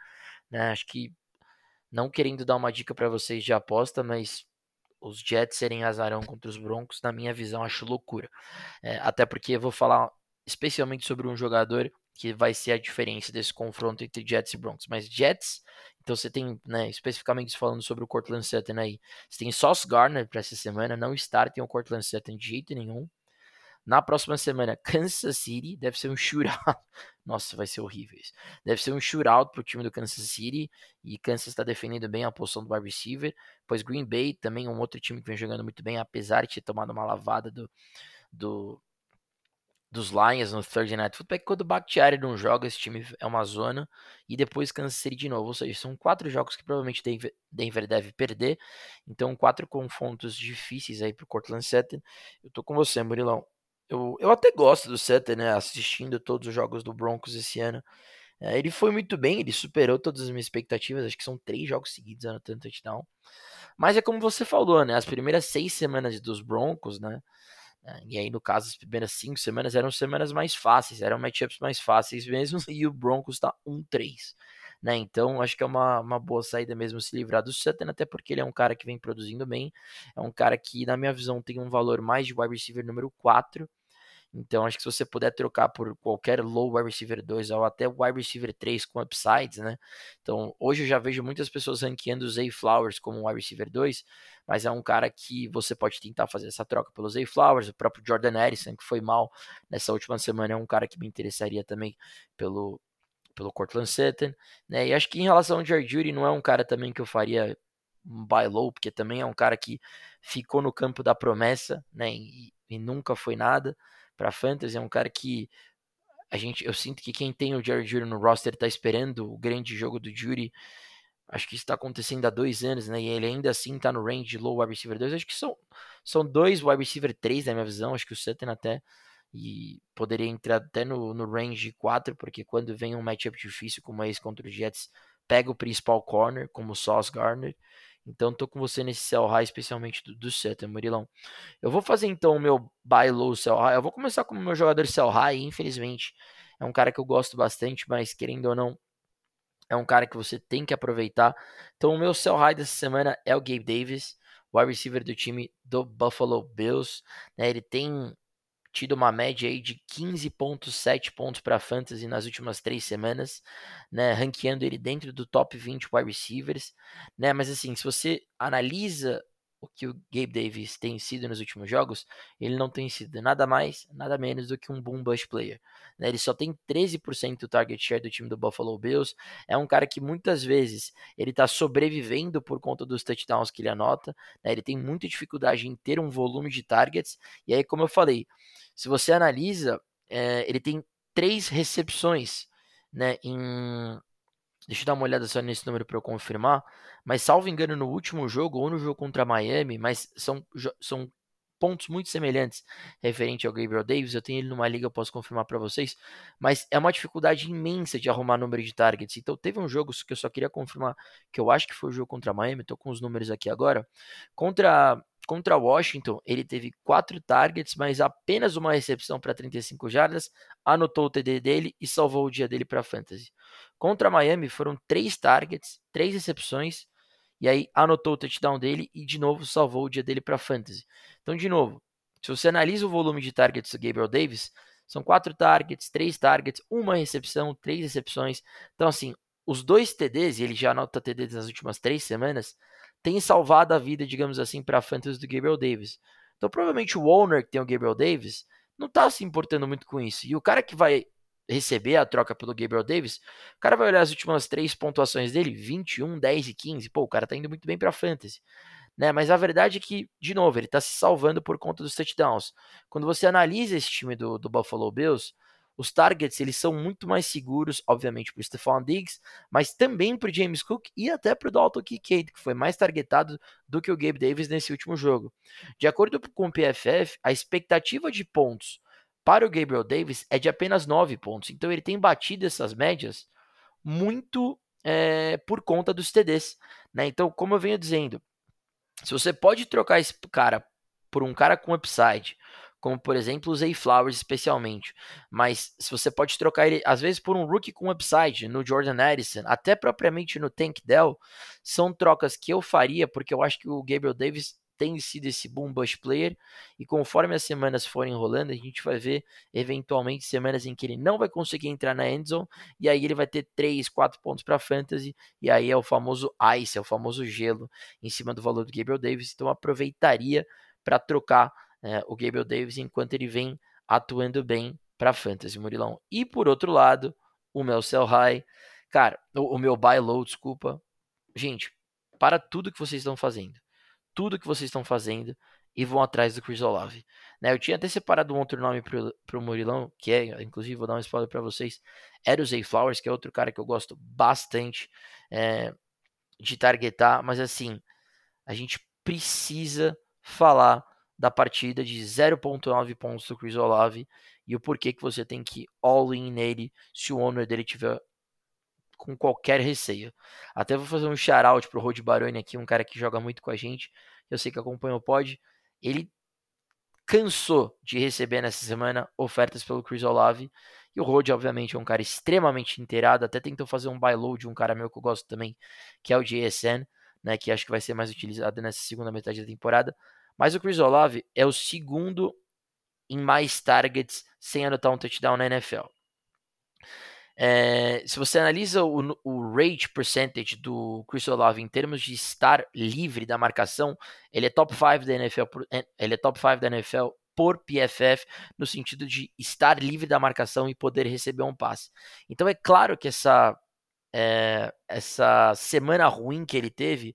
né? Acho que não querendo dar uma dica para vocês de aposta, mas os Jets serem azarão contra os Broncos, na minha visão, acho loucura. É, até porque eu vou falar especialmente sobre um jogador que vai ser a diferença desse confronto entre Jets e Broncos. Mas Jets, então você tem, né, especificamente falando sobre o Cortland Sutton aí, você tem Sauce Garner para essa semana, não startem o Cortland Sutton de jeito nenhum. Na próxima semana, Kansas City, deve ser um shootout. Nossa, vai ser horrível isso. Deve ser um shootout pro time do Kansas City. E Kansas está defendendo bem a posição do wide receiver. Pois Green Bay também é um outro time que vem jogando muito bem, apesar de ter tomado uma lavada do, do, dos Lions no Thursday Night Football é que quando o Bakhtiari não joga, esse time é uma zona e depois Kansas City de novo. Ou seja, são quatro jogos que provavelmente Denver, Denver deve perder. Então, quatro confrontos difíceis aí pro Cortland Sutton. Eu tô com você, Murilão. Eu, eu até gosto do Sutton, né? Assistindo todos os jogos do Broncos esse ano. É, ele foi muito bem, ele superou todas as minhas expectativas. Acho que são três jogos seguidos anotando touchdown. Mas é como você falou, né? As primeiras seis semanas dos Broncos, né? É, e aí, no caso, as primeiras cinco semanas eram semanas mais fáceis, eram matchups mais fáceis mesmo, e o Broncos tá 1-3. Né? Então, acho que é uma, uma boa saída mesmo se livrar do Sutton, até porque ele é um cara que vem produzindo bem, é um cara que, na minha visão, tem um valor mais de wide receiver número 4, então, acho que se você puder trocar por qualquer low wide receiver 2 ou até wide receiver 3 com upsides, né? Então, hoje eu já vejo muitas pessoas ranqueando o Zay Flowers como wide receiver 2, mas é um cara que você pode tentar fazer essa troca pelo Zay Flowers, o próprio Jordan Harrison, que foi mal nessa última semana, é um cara que me interessaria também pelo, pelo Cortland Sutton, né? E acho que em relação ao Jared Judy, não é um cara também que eu faria um buy low, porque também é um cara que ficou no campo da promessa, né? E, e nunca foi nada para fantasy, é um cara que a gente, eu sinto que quem tem o Jared Judy no roster está esperando o grande jogo do Judy. Acho que isso está acontecendo há dois anos, né? E ele ainda assim está no range low wide receiver 2. Acho que são, são dois wide receiver 3 na minha visão. Acho que o Sutton até e poderia entrar até no, no range 4, porque quando vem um matchup difícil como esse contra os Jets, pega o principal corner, como o Sauce Gardner. Então tô com você nesse sell high, especialmente do, do Sutton, Murilão. Eu vou fazer então o meu buy low sell high. Eu vou começar com o meu jogador sell high, infelizmente. É um cara que eu gosto bastante, mas querendo ou não, é um cara que você tem que aproveitar. Então o meu sell high dessa semana é o Gabe Davis, wide receiver do time do Buffalo Bills. Né? Ele tem tido uma média aí de 15.7 pontos para fantasy nas últimas três semanas, né, ranqueando ele dentro do top 20 wide receivers, né, mas assim, se você analisa o que o Gabe Davis tem sido nos últimos jogos, ele não tem sido nada mais, nada menos do que um boom bust player. Né? Ele só tem 13% do target share do time do Buffalo Bills. É um cara que muitas vezes ele está sobrevivendo por conta dos touchdowns que ele anota. Né? Ele tem muita dificuldade em ter um volume de targets. E aí, como eu falei, se você analisa, é, ele tem três recepções né, em Deixa eu dar uma olhada só nesse número para eu confirmar. Mas, salvo engano, no último jogo, ou no jogo contra Miami, mas são, são pontos muito semelhantes referente ao Gabriel Davis. Eu tenho ele numa liga, eu posso confirmar para vocês. Mas é uma dificuldade imensa de arrumar número de targets. Então, teve um jogo que eu só queria confirmar, que eu acho que foi o jogo contra Miami. Estou com os números aqui agora. Contra Contra Washington, ele teve quatro targets, mas apenas uma recepção para 35 jardas, anotou o TD dele e salvou o dia dele para fantasy. Contra Miami foram três targets, três recepções, e aí anotou o touchdown dele e de novo salvou o dia dele para fantasy. Então, de novo, se você analisa o volume de targets do Gabriel Davis, são quatro targets, três targets, uma recepção, três recepções. Então, assim, os dois TDs, e ele já anota TDs nas últimas três semanas, tem salvado a vida, digamos assim, para a fantasy do Gabriel Davis. Então, provavelmente o owner que tem o Gabriel Davis não está se importando muito com isso. E o cara que vai receber a troca pelo Gabriel Davis, o cara vai olhar as últimas três pontuações dele, 21, 10 e 15. Pô, o cara tá indo muito bem para fantasy. Né? Mas a verdade é que, de novo, ele está se salvando por conta dos touchdowns. Quando você analisa esse time do, do Buffalo Bills, os targets eles são muito mais seguros, obviamente, para o Stephon Diggs, mas também para o James Cook e até para o Dalton Kincaid, que foi mais targetado do que o Gabe Davis nesse último jogo. De acordo com o PFF, a expectativa de pontos para o Gabriel Davis é de apenas 9 pontos. Então ele tem batido essas médias muito é, por conta dos TDs. Né? Então, como eu venho dizendo, se você pode trocar esse cara por um cara com upside, como por exemplo o Zay Flowers especialmente. Mas se você pode trocar ele, às vezes, por um rookie com upside, no Jordan Addison, até propriamente no Tank Dell, são trocas que eu faria, porque eu acho que o Gabriel Davis tem sido esse boom bust player, e conforme as semanas forem rolando, a gente vai ver eventualmente semanas em que ele não vai conseguir entrar na endzone, e aí ele vai ter 3, 4 pontos para fantasy, e aí é o famoso ice, é o famoso gelo em cima do valor do Gabriel Davis, então aproveitaria para trocar é, o Gabriel Davis enquanto ele vem atuando bem para fantasy, Murilão. E por outro lado, o meu sell high, cara, o, o meu buy low, desculpa. Gente, para tudo que vocês estão fazendo, tudo que vocês estão fazendo e vão atrás do Chris Olave. Né, eu tinha até separado um outro nome para o Murilão, que é, inclusive, vou dar um spoiler para vocês, era o Zay Flowers, que é outro cara que eu gosto bastante é, de targetar, mas assim, a gente precisa falar da partida de 0.9 pontos do Chris Olave e o porquê que você tem que all in nele se o owner dele tiver com qualquer receio. Até vou fazer um shout-out pro Rod Baroni aqui, um cara que joga muito com a gente, eu sei que acompanha o pod, ele cansou de receber nessa semana ofertas pelo Chris Olave, e o Rod, obviamente, é um cara extremamente inteirado, até tentou fazer um buy low de um cara meu que eu gosto também, que é o JSN, né, que acho que vai ser mais utilizado nessa segunda metade da temporada, mas o Chris Olave é o segundo em mais targets sem anotar um touchdown na NFL. É, se você analisa o, o rate percentage do Chris Olave em termos de estar livre da marcação, ele é top 5 da NFL, por, é, ele é top 5 da NFL por PFF no sentido de estar livre da marcação e poder receber um passe. Então é claro que essa é, essa semana ruim que ele teve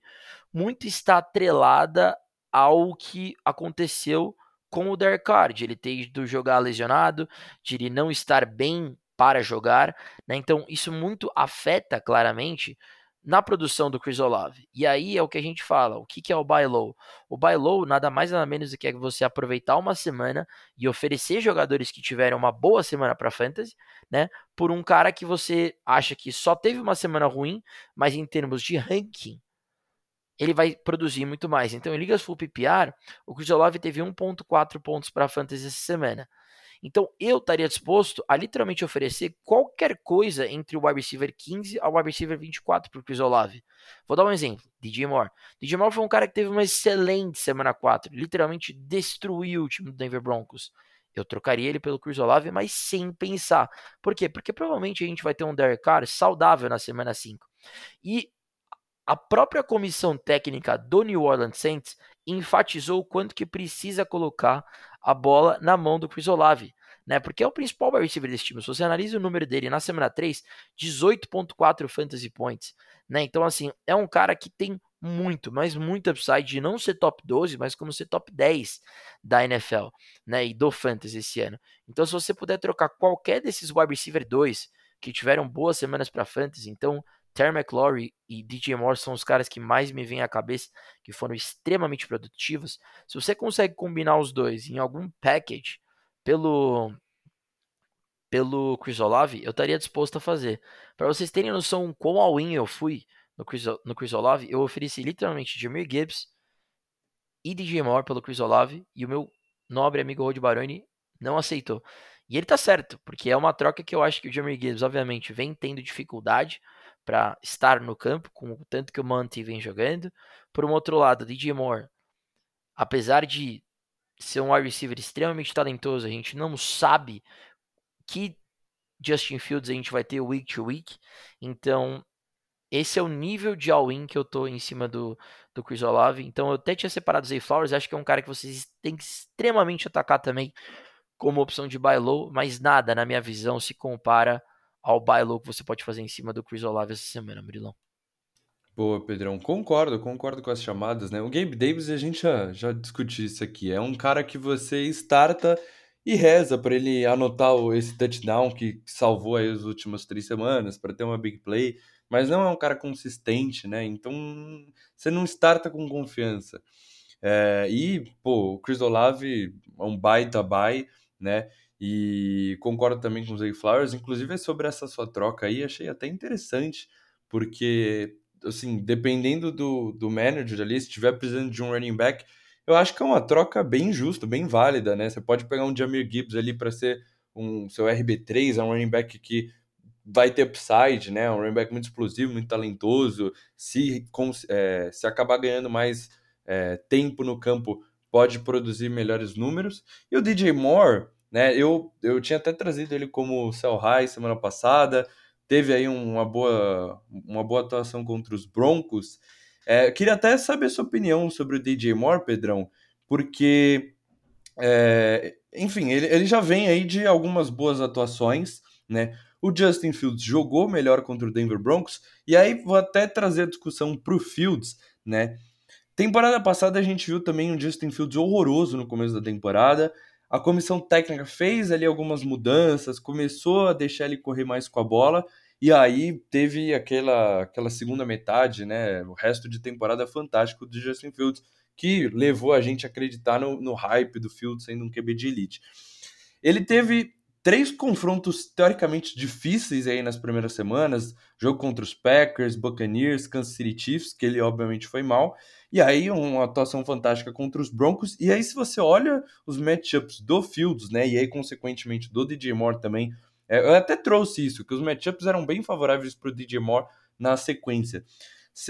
muito está atrelada ao que aconteceu com o Derek Carr, de ele ter ido jogar lesionado, de ele não estar bem para jogar, né? Então isso muito afeta claramente na produção do Chris Olave. E aí é o que a gente fala, o que, que é o buy low? O buy low nada mais nada menos do que é você aproveitar uma semana e oferecer jogadores que tiveram uma boa semana para fantasy, né, por um cara que você acha que só teve uma semana ruim, mas em termos de ranking ele vai produzir muito mais. Então, em ligas full PPR, o Olave teve 1.4 pontos para fantasy essa semana. Então eu estaria disposto a literalmente oferecer qualquer coisa entre o wide receiver 15 ao wide receiver 24 para o Olave. Vou dar um exemplo: DJ Moore. DJ Moore foi um cara que teve uma excelente semana 4, literalmente destruiu o time do Denver Broncos. Eu trocaria ele pelo Chris Olave, mas sem pensar. Por quê? Porque provavelmente a gente vai ter um Derek Carr saudável na semana 5. E a própria comissão técnica do New Orleans Saints enfatizou o quanto que precisa colocar a bola na mão do Chris Olave, né? Porque é o principal wide receiver desse time. Se você analisa o número dele na semana 3, 18.4 fantasy points, né? Então assim, é um cara que tem muito, mas muito upside de não ser top 12, mas como ser top 10 da NFL, né? E do fantasy esse ano. Então se você puder trocar qualquer desses wide receiver 2 que tiveram boas semanas para fantasy, então Terry McLaurin e DJ Moore são os caras que mais me vêm à cabeça, que foram extremamente produtivos. Se você consegue combinar os dois em algum package pelo pelo Chris Olave, eu estaria disposto a fazer. Para vocês terem noção quão all-in eu fui no Chris, no Chris Olave, eu ofereci literalmente Jameer Gibbs e DJ Moore pelo Chris Olave e o meu nobre amigo Rod Baroni não aceitou. E ele tá certo, porque é uma troca que eu acho que o Jameer Gibbs, obviamente, vem tendo dificuldade para estar no campo, com o tanto que o Monty vem jogando. Por um outro lado, DJ Moore, apesar de ser um wide receiver extremamente talentoso, a gente não sabe que Justin Fields a gente vai ter week to week. Então, esse é o nível de all-in que eu tô em cima do, do Chris Olave. Então, eu até tinha separado o Zay Flowers, acho que é um cara que vocês têm que extremamente atacar também como opção de buy low, mas nada, na minha visão, se compara ao buy low que você pode fazer em cima do Chris Olave essa semana, Murilão. Boa, Pedrão. Concordo, concordo com as chamadas, né? O Gabe Davis, a gente já, já discutiu isso aqui. É um cara que você starta e reza para ele anotar esse touchdown que salvou aí as últimas três semanas, para ter uma big play, mas não é um cara consistente, né? Então você não starta com confiança. É, e, pô, o Chris Olave é um baita buy, né? E concordo também com o Zay Flowers, inclusive sobre essa sua troca aí, achei até interessante, porque, assim, dependendo do, do manager ali, se estiver precisando de um running back, eu acho que é uma troca bem justa, bem válida, né? Você pode pegar um Jamir Gibbs ali para ser um seu RB3, é um running back que vai ter upside, né? Um running back muito explosivo, muito talentoso. Se, é, se acabar ganhando mais é, tempo no campo, pode produzir melhores números. E o DJ Moore, né? Eu, eu tinha até trazido ele como sell high semana passada, teve aí uma boa, uma boa atuação contra os Broncos. É, queria até saber sua opinião sobre o DJ Moore, Pedrão, porque, é, enfim, ele, ele já vem aí de algumas boas atuações, né? O Justin Fields jogou melhor contra o Denver Broncos, e aí vou até trazer a discussão para o Fields, né? Temporada passada a gente viu também um Justin Fields horroroso no começo da temporada, a comissão técnica fez ali algumas mudanças, começou a deixar ele correr mais com a bola, e aí teve aquela, aquela segunda metade, né? O resto de temporada fantástico do Justin Fields, que levou a gente a acreditar no, no hype do Fields sendo um QB de elite. Ele teve três confrontos teoricamente difíceis aí nas primeiras semanas, jogo contra os Packers, Buccaneers, Kansas City Chiefs, que ele obviamente foi mal, e aí, uma atuação fantástica contra os Broncos. E aí, se você olha os matchups do Fields, né? E aí, consequentemente, do DJ Moore também. É, eu até trouxe isso, que os matchups eram bem favoráveis para o DJ Moore na sequência.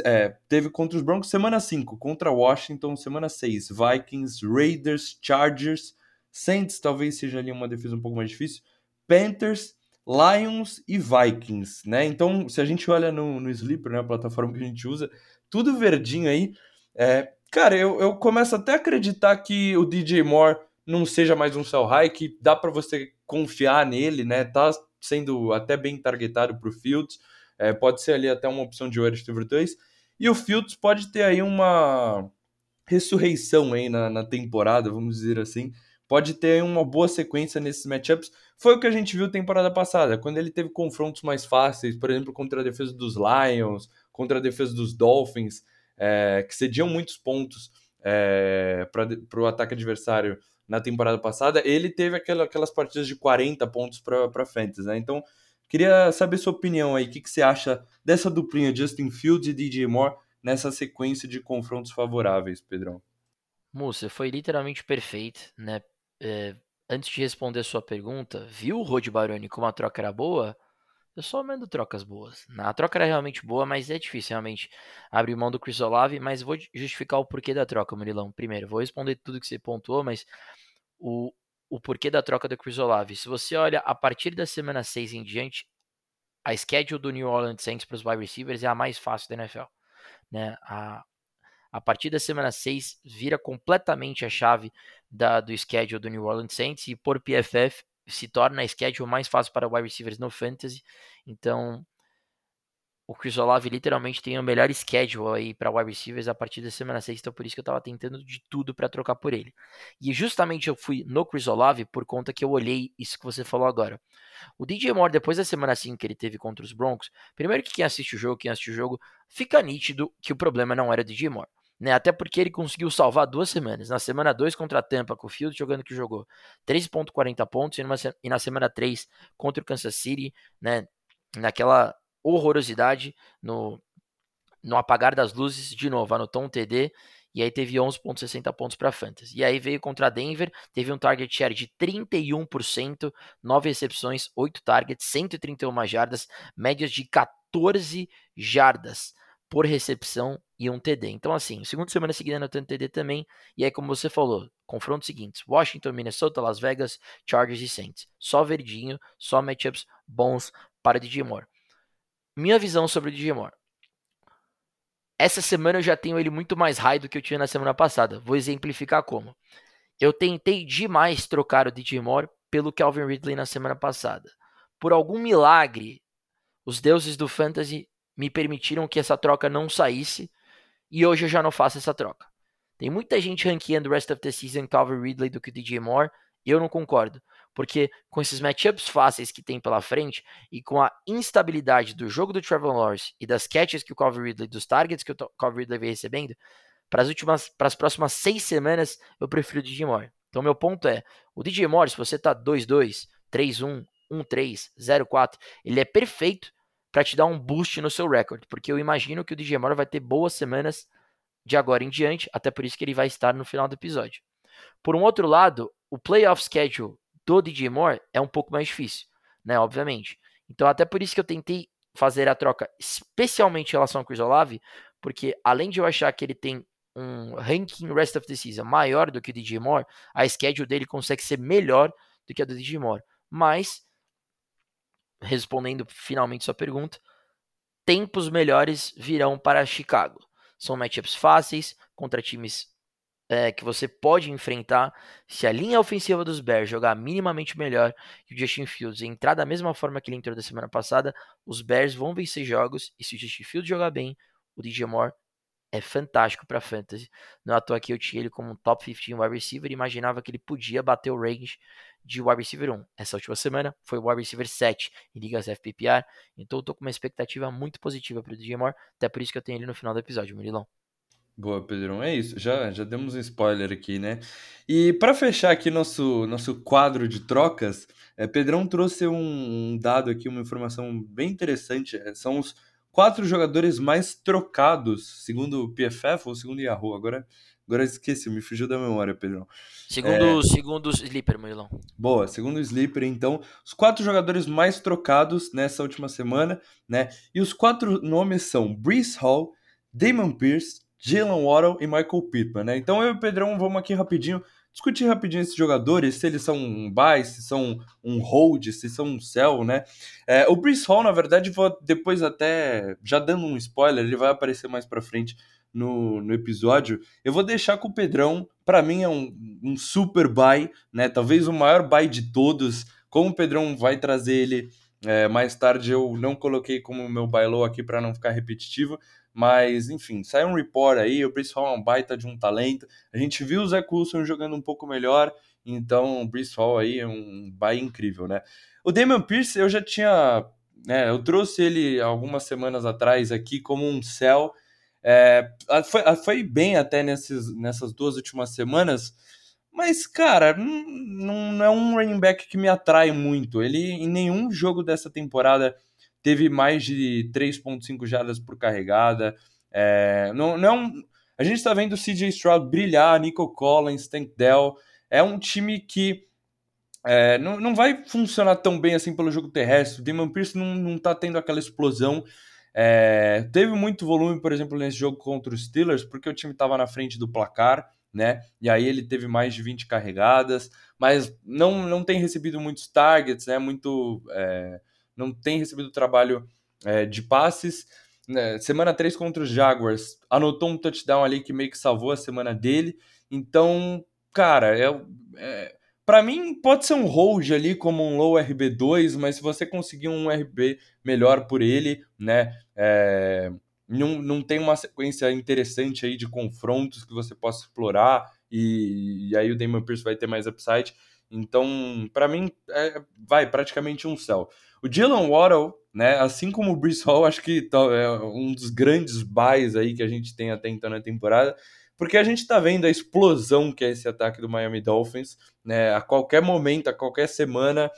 É, teve contra os Broncos semana 5, contra Washington, semana 6, Vikings, Raiders, Chargers, Saints, talvez seja ali uma defesa um pouco mais difícil, Panthers, Lions e Vikings, né? Então, se a gente olha no, no Sleeper, né, a plataforma que a gente usa, tudo verdinho aí, é, cara, eu, eu começo até a acreditar que o DJ Moore não seja mais um sell high, que dá para você confiar nele, né? Tá sendo até bem targetado para o Fields, é, pode ser ali até uma opção de wide receiver 2. E o Fields pode ter aí uma ressurreição aí na, na temporada, vamos dizer assim. Pode ter uma boa sequência nesses matchups. Foi o que a gente viu temporada passada, quando ele teve confrontos mais fáceis, por exemplo, contra a defesa dos Lions, contra a defesa dos Dolphins, é, que cediam muitos pontos é, para o ataque adversário na temporada passada, ele teve aquela, aquelas partidas de 40 pontos para Fantasy, né? Então, queria saber sua opinião aí, o que, que você acha dessa duplinha Justin Fields e DJ Moore nessa sequência de confrontos favoráveis, Pedrão? Moça, foi literalmente perfeito, né? É, antes de responder a sua pergunta, viu o Rod Baroni como a troca era boa? Eu só mando trocas boas. A troca era realmente boa, mas é difícil realmente abrir mão do Chris Olave, mas vou justificar o porquê da troca, Murilão. Primeiro, vou responder tudo que você pontuou, mas o, o porquê da troca do Chris Olave. Se você olha a partir da semana 6 em diante, a schedule do New Orleans Saints para os wide receivers é a mais fácil da NFL. Né? A, a partir da semana 6 vira completamente a chave da, do schedule do New Orleans Saints e por PFF se torna a schedule mais fácil para wide receivers no fantasy. Então, o Chris Olave literalmente tem o melhor schedule aí para wide receivers a partir da semana 6, então por isso que eu estava tentando de tudo para trocar por ele. E justamente eu fui no Chris Olave por conta que eu olhei isso que você falou agora. O DJ Moore, depois da semana 5 que ele teve contra os Broncos, primeiro que quem assiste o jogo, quem assiste o jogo, fica nítido que o problema não era o DJ Moore né? Até porque ele conseguiu salvar duas semanas. Na semana 2 contra a Tampa, com o Field jogando que jogou 3.40 pontos e, numa, e na semana 3 contra o Kansas City, né? Naquela horrorosidade no, no apagar das luzes, de novo, anotou um TD e aí teve 11.60 pontos para Fantasy. E aí veio contra a Denver, teve um target share de 31%, 9 recepções, 8 targets, 131 jardas, médias de 14 jardas por recepção e um TD. Então, assim, segunda semana seguida anotando TD também. E aí, como você falou, confrontos seguintes: Washington, Minnesota, Las Vegas, Chargers e Saints. Só verdinho, só matchups bons para o DJ. Minha visão sobre o DJ. Essa semana eu já tenho ele muito mais high do que eu tinha na semana passada. Vou exemplificar como. Eu tentei demais trocar o DJ pelo Calvin Ridley na semana passada. Por algum milagre, os deuses do fantasy me permitiram que essa troca não saísse e hoje eu já não faço essa troca. Tem muita gente ranqueando o rest of the season Calvin Ridley do que o DJ Moore, eu não concordo, porque com esses matchups fáceis que tem pela frente e com a instabilidade do jogo do Trevor Lawrence e das catches que o Calvin Ridley, dos targets que o Calvin Ridley vem recebendo, para as próximas seis semanas, eu prefiro o DJ Moore. Então meu ponto é, o DJ Moore, se você tá 2-2, 3-1, 1-3, 0-4, ele é perfeito para te dar um boost no seu recorde, porque eu imagino que o DJ Moore vai ter boas semanas de agora em diante, até por isso que ele vai estar no final do episódio. Por um outro lado, o playoff schedule do DJ Moore é um pouco mais difícil, né, obviamente. Então até por isso que eu tentei fazer a troca especialmente em relação ao Chris Olave, porque além de eu achar que ele tem um ranking rest of the season maior do que o DJ Moore, a schedule dele consegue ser melhor do que a do DJ Moore. Mas respondendo finalmente sua pergunta, tempos melhores virão para Chicago. São matchups fáceis contra times é, que você pode enfrentar. Se a linha ofensiva dos Bears jogar minimamente melhor e o Justin Fields entrar da mesma forma que ele entrou da semana passada, os Bears vão vencer jogos. E se o Justin Fields jogar bem, o DJ Moore é fantástico para fantasy. Não à toa que eu tinha ele como um top 15 wide receiver e imaginava que ele podia bater o range de wide receiver 1. Essa última semana foi wide receiver 7 em ligas FPPR, então eu tô com uma expectativa muito positiva para o DJ Moore, até por isso que eu tenho ele no final do episódio, Murilão. Boa, Pedrão. É isso. Já, já demos um spoiler aqui, né? E para fechar aqui nosso, nosso quadro de trocas, é, Pedrão trouxe um, um dado aqui, uma informação bem interessante. É, são os quatro jogadores mais trocados, segundo o PFF ou segundo o Yahoo. Agora, agora esqueci, me fugiu da memória, Pedrão. Segundo, é... segundo o Sleeper, Murilão. Boa, segundo o Sleeper, então, os quatro jogadores mais trocados nessa última semana, né? E os quatro nomes são Brees Hall, Damon Pierce, Jalen Waddle e Michael Pittman, né? Então eu e o Pedrão vamos aqui rapidinho discutir rapidinho esses jogadores, se eles são um buy, se são um hold, se são um sell, né? É, o Brees Hall, na verdade, vou depois até, já dando um spoiler, ele vai aparecer mais pra frente no, no episódio. Eu vou deixar com o Pedrão, para mim é um, um super buy, né? Talvez o maior buy de todos. Como o Pedrão vai trazer ele é, mais tarde, eu não coloquei como meu buy low aqui para não ficar repetitivo, mas, enfim, sai um report aí, o Brice Hall é um baita de um talento. A gente viu o Zé Coulson jogando um pouco melhor, então o Brice Hall aí é um buy incrível, né? O Damian Pierce eu já tinha né, eu trouxe ele algumas semanas atrás aqui como um céu. É, foi, foi bem até nesses, nessas duas últimas semanas, mas, cara, não, não é um running back que me atrai muito. Ele, em nenhum jogo dessa temporada, teve mais de 3,5 jardas por carregada. É, não, não é a gente está vendo o CJ Stroud brilhar, Nico Collins, Tank Dell. É um time que é, não, não vai funcionar tão bem assim pelo jogo terrestre. O Damon Pierce não, não tá tendo aquela explosão. É, teve muito volume, por exemplo, nesse jogo contra os Steelers, porque o time estava na frente do placar, né? E aí ele teve mais de 20 carregadas, mas não, não tem recebido muitos targets, né? Muito. É, não tem recebido trabalho é, de passes. Né? Semana 3 contra os Jaguars, anotou um touchdown ali que meio que salvou a semana dele. Então, cara, é, é para mim, pode ser um hold ali como um low RB2, mas se você conseguir um RB melhor por ele, né? É, não, não tem uma sequência interessante aí de confrontos que você possa explorar e, e aí o Damon Pierce vai ter mais upside. Então, para mim, é, vai praticamente um céu. O Jalen Waddle, né, assim como o Brees Hall, acho que é um dos grandes buys aí que a gente tem até então na temporada porque a gente está vendo a explosão que é esse ataque do Miami Dolphins, né? A qualquer momento, a qualquer semana,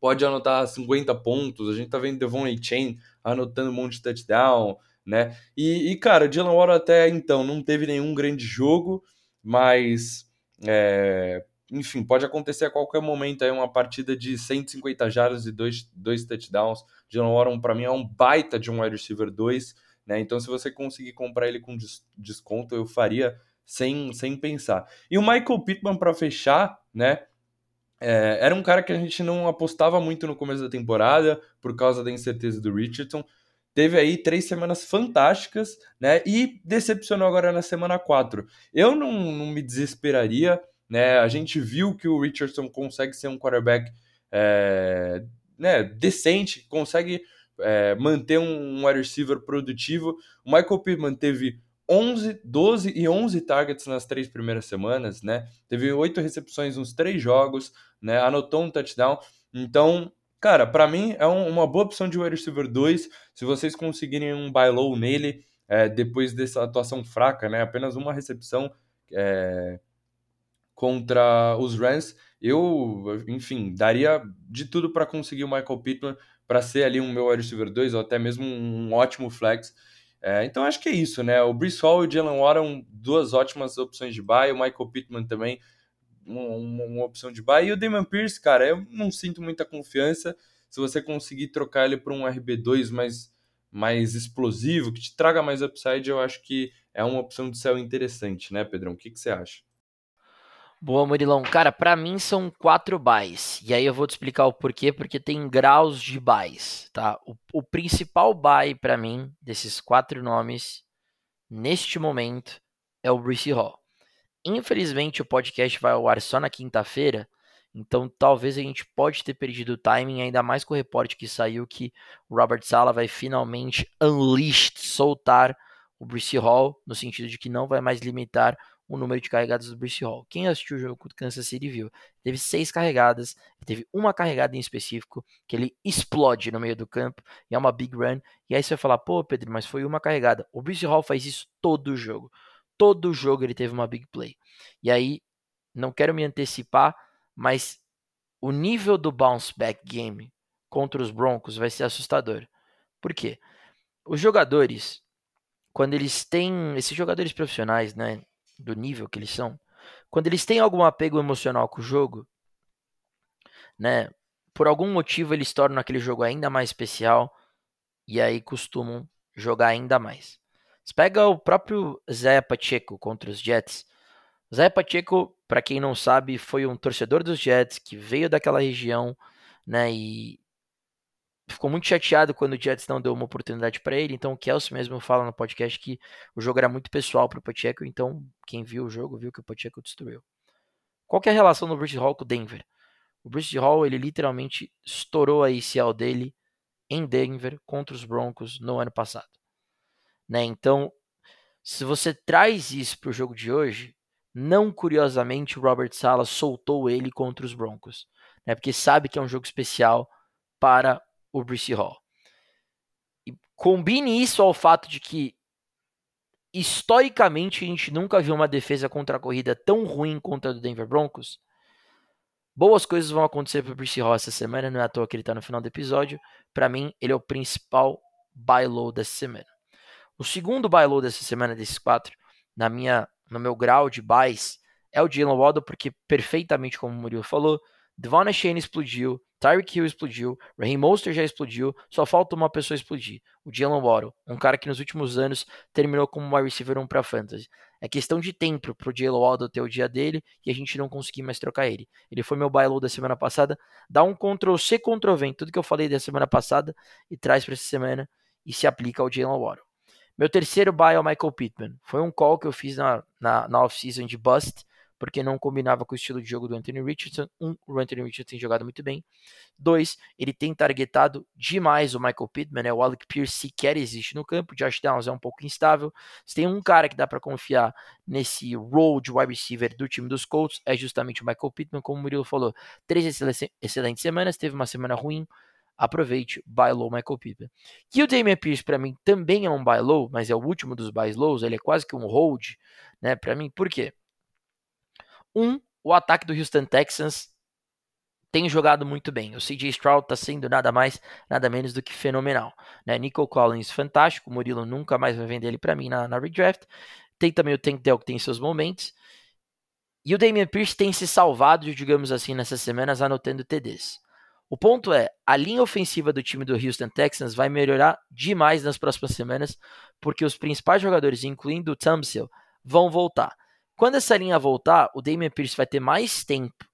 pode anotar 50 pontos. A gente está vendo Devon Chain anotando um monte de touchdown, né? E, e cara, Dylan Waddle até então não teve nenhum grande jogo, mas é, enfim, pode acontecer a qualquer momento aí uma partida de 150 jardas e dois, dois touchdowns. Dylan Waddle para mim é um baita de um wide receiver 2 né? Então, se você conseguir comprar ele com desconto, eu faria sem, sem pensar. E o Michael Pittman, para fechar, né? É, era um cara que a gente não apostava muito no começo da temporada por causa da incerteza do Richardson. Teve aí três semanas fantásticas, né? E decepcionou agora na semana 4. Eu não, não me desesperaria, né? A gente viu que o Richardson consegue ser um quarterback é, né, decente, consegue é, manter um, wide receiver produtivo. O Michael Pittman teve 11, 12 e 11 targets nas três primeiras semanas, né? Teve oito recepções nos três jogos, né? Anotou um touchdown. Então, cara, para mim é um, uma boa opção de wide receiver 2. Se vocês conseguirem um buy low nele, é, depois dessa atuação fraca, né? Apenas uma recepção é, contra os Rams, eu, enfim, daria de tudo para conseguir o Michael Pittman para ser ali um meu wide receiver 2 ou até mesmo um ótimo flex. É, então acho que é isso, né? O Brees Hall e o Jalen Warren, duas ótimas opções de buy. O Michael Pittman também, uma, uma, opção de buy. E o Damon Pierce, cara, eu não sinto muita confiança. Se você conseguir trocar ele para um RB2 mais, mais explosivo, que te traga mais upside, eu acho que é uma opção de céu interessante, né, Pedrão? O que, que você acha? Boa, Murilão. Cara, para mim são quatro buys. E aí eu vou te explicar o porquê, porque tem graus de buys, tá? O, o principal buy para mim, desses quatro nomes, neste momento, é o Bruce Hall. Infelizmente, o podcast vai ao ar só na quinta-feira, então talvez a gente pode ter perdido o timing, ainda mais com o reporte que saiu que o Robert Sala vai finalmente unleash, soltar o Bruce Hall, no sentido de que não vai mais limitar o número de carregadas do Bruce Hall. Quem assistiu o jogo com o Kansas City viu. Teve seis carregadas, teve uma carregada em específico, que ele explode no meio do campo, e é uma big run. E aí você vai falar, pô, Pedro, mas foi uma carregada. O Bruce Hall faz isso todo jogo. Todo jogo ele teve uma big play. E aí, não quero me antecipar, mas o nível do bounce back game contra os Broncos vai ser assustador. Por quê? Os jogadores, quando eles têm. Esses jogadores profissionais, né? Do nível que eles são, quando eles têm algum apego emocional com o jogo, né? Por algum motivo eles tornam aquele jogo ainda mais especial e aí costumam jogar ainda mais. Você pega o próprio Zé Pacheco contra os Jets. Zé Pacheco, para quem não sabe, foi um torcedor dos Jets que veio daquela região, né? E ficou muito chateado quando o Jets não deu uma oportunidade para ele. Então o Kelsey mesmo fala no podcast que o jogo era muito pessoal para o Pacheco. Então quem viu o jogo viu que o Pacheco destruiu. Qual é a relação do Bruce Hall com o Denver? O Bruce Hall ele literalmente estourou a ACL dele em Denver contra os Broncos no ano passado. Né? Então, se você traz isso para o jogo de hoje, não curiosamente o Robert Sala soltou ele contra os Broncos, né? porque sabe que é um jogo especial para o Brice Hall. E combine isso ao fato de que historicamente a gente nunca viu uma defesa contra a corrida tão ruim contra do Denver Broncos. Boas coisas vão acontecer para o Brice Hall essa semana, não é à toa que ele está no final do episódio. Para mim, ele é o principal buy low dessa semana. O segundo buy low dessa semana, desses quatro, na minha, no meu grau de buys, é o Jalen Waddle, porque perfeitamente como o Murilo falou, Devon Shane explodiu, Tyreek Hill explodiu, Raheem Monster já explodiu, só falta uma pessoa explodir, o Jalen Waddle, um cara que nos últimos anos terminou como wide receiver 1 para fantasy. É questão de tempo pro Jalen Waddle ter o dia dele e a gente não conseguir mais trocar ele. Ele foi meu buy low da semana passada, dá um Ctrl C, Ctrl V, tudo que eu falei da semana passada e traz para essa semana e se aplica ao Jalen Waddle. Meu terceiro buy é o Michael Pittman. Foi um call que eu fiz na, na, na off-season de bust porque não combinava com o estilo de jogo do Anthony Richardson. Um, o Anthony Richardson tem jogado muito bem. Dois, ele tem targetado demais o Michael Pittman, né? O Alec Pierce sequer existe no campo. Josh Downs é um pouco instável. Se tem um cara que dá para confiar nesse role de wide receiver do time dos Colts, é justamente o Michael Pittman, como o Murilo falou. Três excelentes semanas, teve uma semana ruim. Aproveite, buy low Michael Pittman. E o Damian Pierce, para mim, também é um buy low, mas é o último dos buy lows. Ele é quase que um hold, né? Para mim, por quê? Um, o ataque do Houston Texans tem jogado muito bem. O CJ Stroud está sendo nada mais, nada menos do que fenomenal. Né? Nico Collins, fantástico. O Murilo nunca mais vai vender ele para mim na, na redraft. Tem também o Tank Dell, que tem seus momentos. E o Damian Pierce tem se salvado, digamos assim, nessas semanas, anotando TDs. O ponto é, a linha ofensiva do time do Houston Texans vai melhorar demais nas próximas semanas, porque os principais jogadores, incluindo o Thompson, vão voltar. Quando essa linha voltar, o Damian Pierce vai ter mais tempo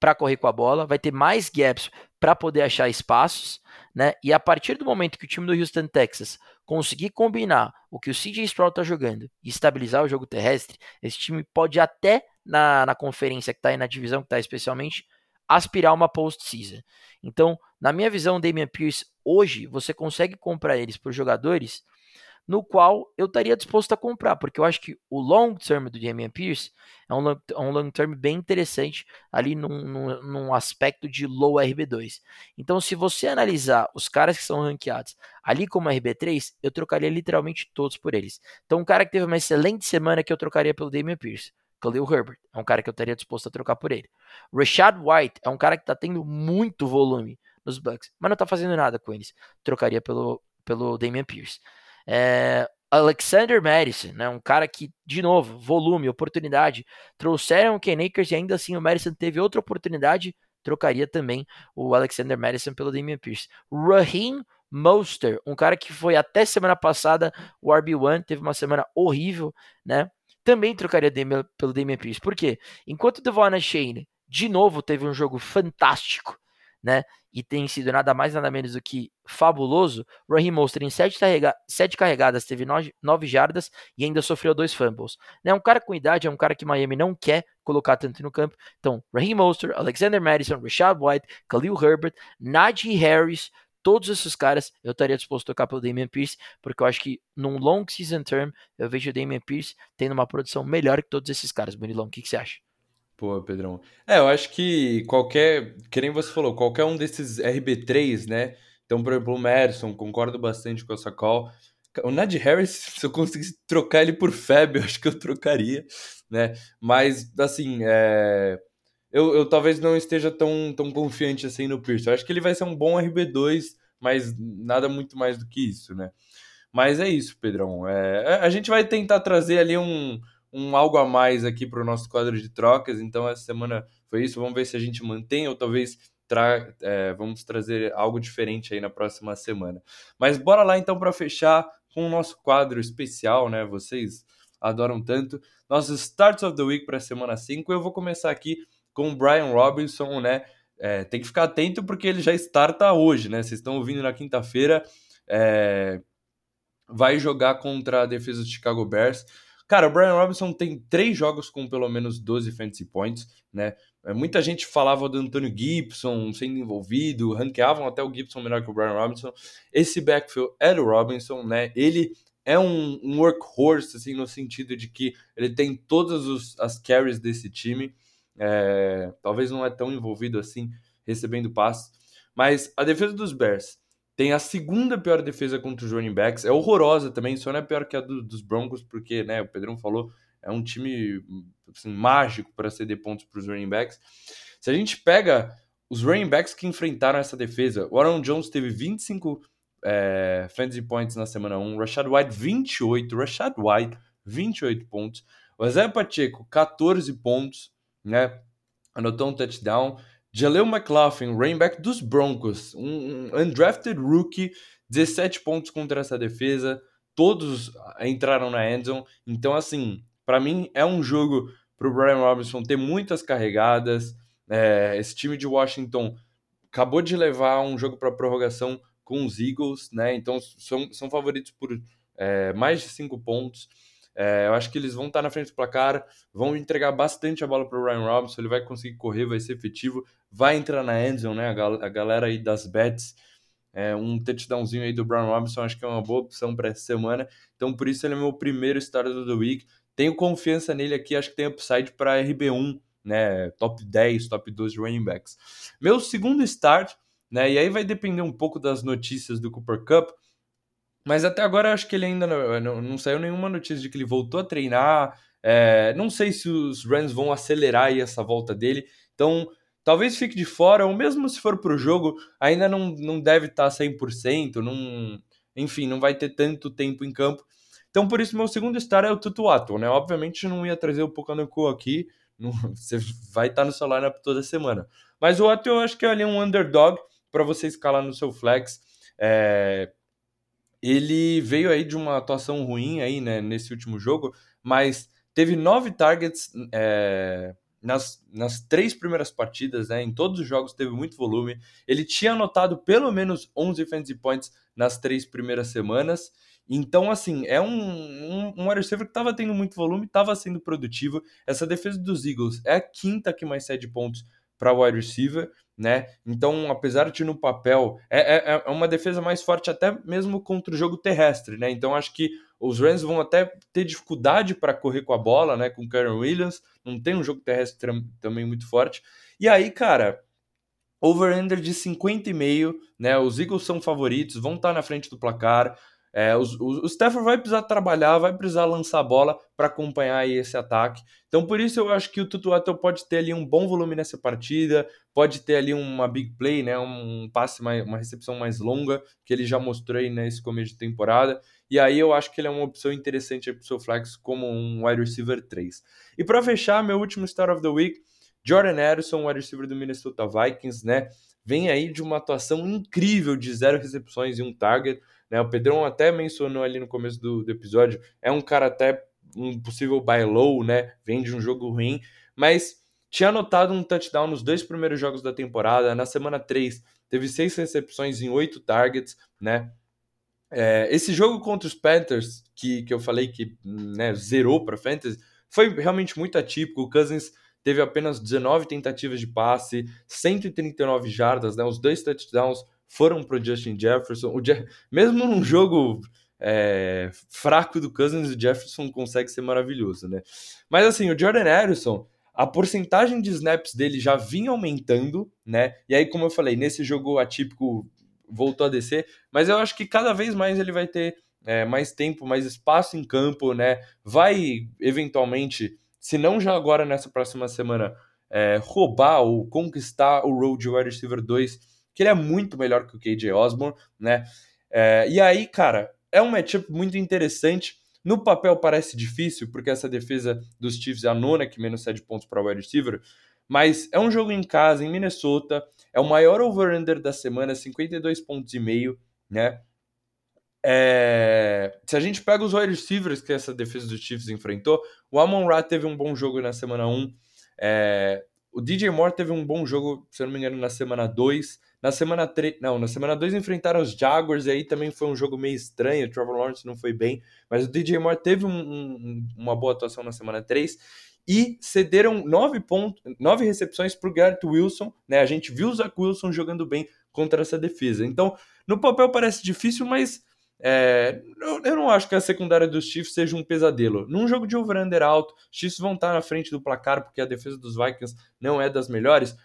para correr com a bola, vai ter mais gaps para poder achar espaços, né? E a partir do momento que o time do Houston Texas conseguir combinar o que o CJ Stroud está jogando e estabilizar o jogo terrestre, esse time pode até na, na conferência que está aí na divisão que está especialmente aspirar uma postseason. Então, na minha visão, Damian Pierce hoje você consegue comprar eles por jogadores no qual eu estaria disposto a comprar, porque eu acho que o long term do Damian Pierce é um long, é um long term bem interessante ali num, num, num, aspecto de low RB2. Então, se você analisar os caras que são ranqueados ali como RB3, eu trocaria literalmente todos por eles. Então, um cara que teve uma excelente semana que eu trocaria pelo Damian Pierce. Khalil Herbert é um cara que eu estaria disposto a trocar por ele. Rashad White é um cara que está tendo muito volume nos Bucks, mas não está fazendo nada com eles. Trocaria pelo, pelo Damian Pierce. É, Alexander Madison, né, um cara que, de novo, volume, oportunidade, trouxeram o Ken Akers e ainda assim o Madison teve outra oportunidade, trocaria também o Alexander Madison pelo Damian Pierce. Raheem Monster, um cara que foi até semana passada o RB1, teve uma semana horrível, né? Também trocaria pelo Damian Pierce. Por quê? Enquanto o Devon Shane, de novo, teve um jogo fantástico, né? E tem sido nada mais nada menos do que fabuloso. Raheem Mostert em sete, carrega sete carregadas teve nove, nove jardas e ainda sofreu dois fumbles. É né? um cara com idade, é um cara que Miami não quer colocar tanto no campo. Então, Raheem Mostert, Alexander Madison, Rashad White, Khalil Herbert, Najee Harris, todos esses caras eu estaria disposto a tocar pelo Damian Pierce, porque eu acho que num long season term eu vejo o Damian Pierce tendo uma produção melhor que todos esses caras. Bonilão, o que, que você acha? Pô, Pedrão. É, eu acho que qualquer, que nem você falou, qualquer um desses RB3, né? Então, por exemplo, o Merson, concordo bastante com essa call. O Ned Harris, se eu conseguisse trocar ele por Fab, eu acho que eu trocaria, né? Mas, assim, é... eu, eu talvez não esteja tão, tão confiante assim no Pierce. Eu acho que ele vai ser um bom RB2, mas nada muito mais do que isso, né? Mas é isso, Pedrão. É... A gente vai tentar trazer ali um um algo a mais aqui para o nosso quadro de trocas. Então, essa semana foi isso. Vamos ver se a gente mantém ou talvez tra é, vamos trazer algo diferente aí na próxima semana. Mas bora lá então para fechar com o nosso quadro especial, né? Vocês adoram tanto. Nossos Starts of the Week para a semana 5. Eu vou começar aqui com o Brian Robinson, né? É, tem que ficar atento porque ele já starta hoje, né? Vocês estão ouvindo na quinta-feira. É, vai jogar contra a defesa do Chicago Bears. Cara, o Brian Robinson tem três jogos com pelo menos 12 fantasy points, né? É, muita gente falava do Antônio Gibson sendo envolvido, ranqueavam até o Gibson melhor que o Brian Robinson. Esse backfield é do Robinson, né? Ele é um, um workhorse, assim, no sentido de que ele tem todas os, as carries desse time. É, talvez não é tão envolvido assim, recebendo passes. Mas a defesa dos Bears tem a segunda pior defesa contra os running backs, é horrorosa também, só não é pior que a do, dos Broncos, porque, né, o Pedrão falou, é um time assim, mágico para ceder pontos para os running backs. Se a gente pega os running backs que enfrentaram essa defesa, o Aaron Jones teve 25 é, fantasy points na semana 1, Rashad White 28, Rashad White 28 pontos, o Zé Pacheco 14 pontos, né, anotou um touchdown, Jaleel McLaughlin, running back dos Broncos, um, undrafted rookie, 17 pontos contra essa defesa, todos entraram na endzone, então assim, para mim é um jogo para o Brian Robinson ter muitas carregadas, é, esse time de Washington acabou de levar um jogo para prorrogação com os Eagles, né? Então são, são favoritos por é, mais de cinco pontos. É, eu acho que eles vão estar na frente do placar, vão entregar bastante a bola para o Ryan Robinson, ele vai conseguir correr, vai ser efetivo, vai entrar na endzone, né? A, gal a galera aí das bets, é, um touchdownzinho aí do Brian Robinson, acho que é uma boa opção para essa semana. Então por isso ele é meu primeiro starter do week. Tenho confiança nele aqui, acho que tem upside para RB1, né? Top 10, top 12 running backs. Meu segundo start, né? E aí vai depender um pouco das notícias do Cooper Cup. Mas até agora acho que ele ainda não, não, não saiu nenhuma notícia de que ele voltou a treinar. É, não sei se os Rams vão acelerar aí essa volta dele. Então, talvez fique de fora, ou mesmo se for para o jogo, ainda não, não deve estar 100%. Não, enfim, não vai ter tanto tempo em campo. Então, por isso, meu segundo star é o Tutuato, né? Obviamente, não ia trazer o Pucanocô aqui, não, você vai estar no seu lineup toda semana. Mas o Otto eu acho que é ali um underdog para você escalar no seu flex. É, ele veio aí de uma atuação ruim aí, né, nesse último jogo, mas teve nove targets é, nas, nas três primeiras partidas, né, em todos os jogos teve muito volume. Ele tinha anotado pelo menos 11 fantasy points nas três primeiras semanas então, assim, é um, um, um wide receiver que estava tendo muito volume, estava sendo produtivo. Essa defesa dos Eagles é a quinta que mais cede pontos para wide receiver, né? Então, apesar de no papel, é, é, é, uma defesa mais forte até mesmo contra o jogo terrestre, né? Então, acho que os Rams vão até ter dificuldade para correr com a bola, né? Com o Karen Williams, não tem um jogo terrestre também muito forte. E aí, cara, over-under de 50,5, né? Os Eagles são favoritos, vão estar tá na frente do placar. É, os, o, Stafford vai precisar trabalhar, vai precisar lançar a bola para acompanhar esse ataque. Então, por isso eu acho que o Tutuato pode ter ali um bom volume nessa partida, pode ter ali uma big play, né, um passe, mais, uma recepção mais longa, que ele já mostrou aí nesse começo de temporada. E aí eu acho que ele é uma opção interessante para o seu flex como um wide receiver 3. E para fechar, meu último start of the week, Jordan Harrison, wide receiver do Minnesota Vikings, né? Vem aí de uma atuação incrível de zero recepções e um target. Né? O Pedrão até mencionou ali no começo do, do episódio, é um cara até um possível buy low, né? Vem de um jogo ruim, mas tinha anotado um touchdown nos dois primeiros jogos da temporada. Na semana 3, teve seis recepções em oito targets, né? É, esse jogo contra os Panthers, que, que eu falei que né, zerou para Fantasy, foi realmente muito atípico. O Cousins teve apenas 19 tentativas de passe, 139 jardas, né? Os dois touchdowns foram para o Justin Jefferson. Je Mesmo num jogo é, fraco do Cousins, o Jefferson consegue ser maravilhoso, né? Mas assim, o Jordan Harrison, a porcentagem de snaps dele já vinha aumentando, né? E aí, como eu falei, nesse jogo atípico voltou a descer, mas eu acho que cada vez mais ele vai ter é, mais tempo, mais espaço em campo, né? Vai eventualmente, se não já agora nessa próxima semana, é, roubar ou conquistar o role de wide receiver 2 que ele é muito melhor que o KJ Osborne, né? É, e aí, cara, é um matchup muito interessante. No papel parece difícil, porque essa defesa dos Chiefs é a nona que menos cede pontos para o wide receiver, mas é um jogo em casa, em Minnesota, é o maior over-under da semana, 52 pontos e meio, né? É... Se a gente pega os wide receivers que essa defesa dos Chiefs enfrentou, o Amon Ra teve um bom jogo na semana 1, é... o DJ Moore teve um bom jogo, se eu não me engano, na semana 2, na semana 3, não, na semana 2 enfrentaram os Jaguars e aí também foi um jogo meio estranho, o Trevor Lawrence não foi bem, mas o DJ Moore teve um, um, uma boa atuação na semana 3 e cederam 9 pontos, 9 recepções para o Garrett Wilson, né? A gente viu o Zach Wilson jogando bem contra essa defesa. Então, no papel parece difícil, mas é, eu não acho que a secundária dos Chiefs seja um pesadelo. Num jogo de over-under alto, os Chiefs vão estar na frente do placar porque a defesa dos Vikings não é das melhores.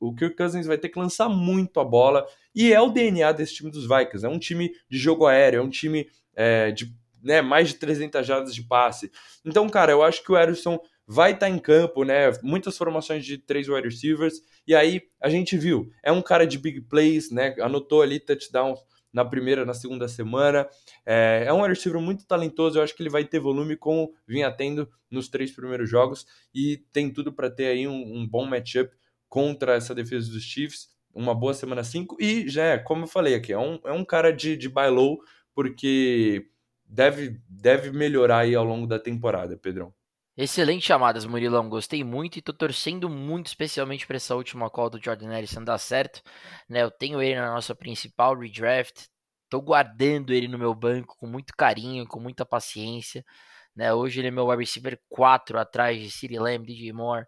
O, Kirk Cousins vai ter que lançar muito a bola, e é o DNA desse time dos Vikings. É um time de jogo aéreo, é um time é, de né, mais de 300 jardas de passe. Então, cara, eu acho que o Harrison vai estar tá em campo, né? Muitas formações de três wide receivers. E aí a gente viu, é um cara de big plays, né? Anotou ali touchdown na primeira, na segunda semana. É, é um wide receiver muito talentoso. Eu acho que ele vai ter volume como vinha tendo nos três primeiros jogos e tem tudo para ter aí um, um bom matchup contra essa defesa dos Chiefs. Uma boa semana 5 e já é, como eu falei aqui, é um, é um cara de, de buy low, porque deve, deve melhorar aí ao longo da temporada, Pedrão. Excelente chamadas, Murilão. Gostei muito e tô torcendo muito, especialmente para essa última call do Jordan Harrison dar certo. Né, eu tenho ele na nossa principal redraft. Tô guardando ele no meu banco com muito carinho, com muita paciência. Né, hoje ele é meu wide receiver 4 atrás de City Lamb, DJ Moore,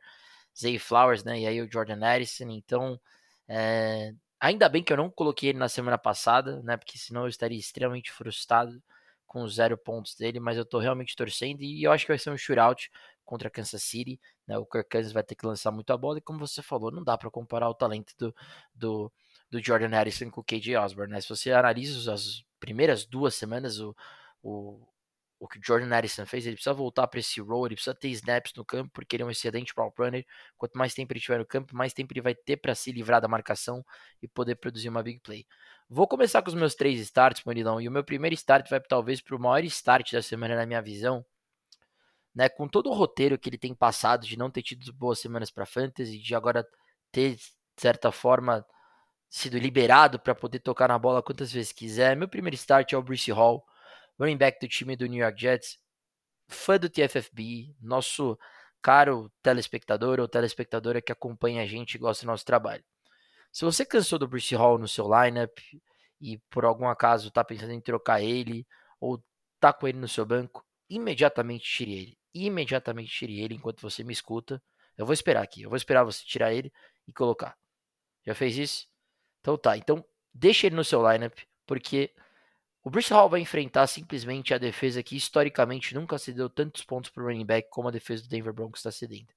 Zay Flowers, né? E aí o Jordan Harrison. Então, é, ainda bem que eu não coloquei ele na semana passada, né? Porque senão eu estaria extremamente frustrado com zero pontos dele, mas eu tô realmente torcendo e eu acho que vai ser um shootout contra Kansas City, né? O Kirk Cousins vai ter que lançar muita bola e como você falou, não dá para comparar o talento do, do, do, Jordan Harrison com o KJ Osborne, né? Se você analisa as primeiras duas semanas, o, o, o que o Jordan Harrison fez, ele precisa voltar para esse role, ele precisa ter snaps no campo, porque ele é um excelente route runner. Quanto mais tempo ele tiver no campo, mais tempo ele vai ter para se livrar da marcação e poder produzir uma big play. Vou começar com os meus três starts, Murilão, e o meu primeiro start vai talvez para o maior start da semana na minha visão, né? Com todo o roteiro que ele tem passado de não ter tido boas semanas para fantasy, de agora ter de certa forma sido liberado para poder tocar na bola quantas vezes quiser. Meu primeiro start é o Bruce Hall running back do time do New York Jets, fã do TFFB, nosso caro telespectador ou telespectadora que acompanha a gente e gosta do nosso trabalho. Se você cansou do Bruce Hall no seu lineup e por algum acaso está pensando em trocar ele ou tá com ele no seu banco, imediatamente tire ele. Imediatamente tire ele enquanto você me escuta. Eu vou esperar aqui. Eu vou esperar você tirar ele e colocar. Já fez isso? Então tá. Então deixe ele no seu lineup porque o Bruce Hall vai enfrentar simplesmente a defesa que historicamente nunca cedeu tantos pontos para o running back como a defesa do Denver Broncos está cedendo.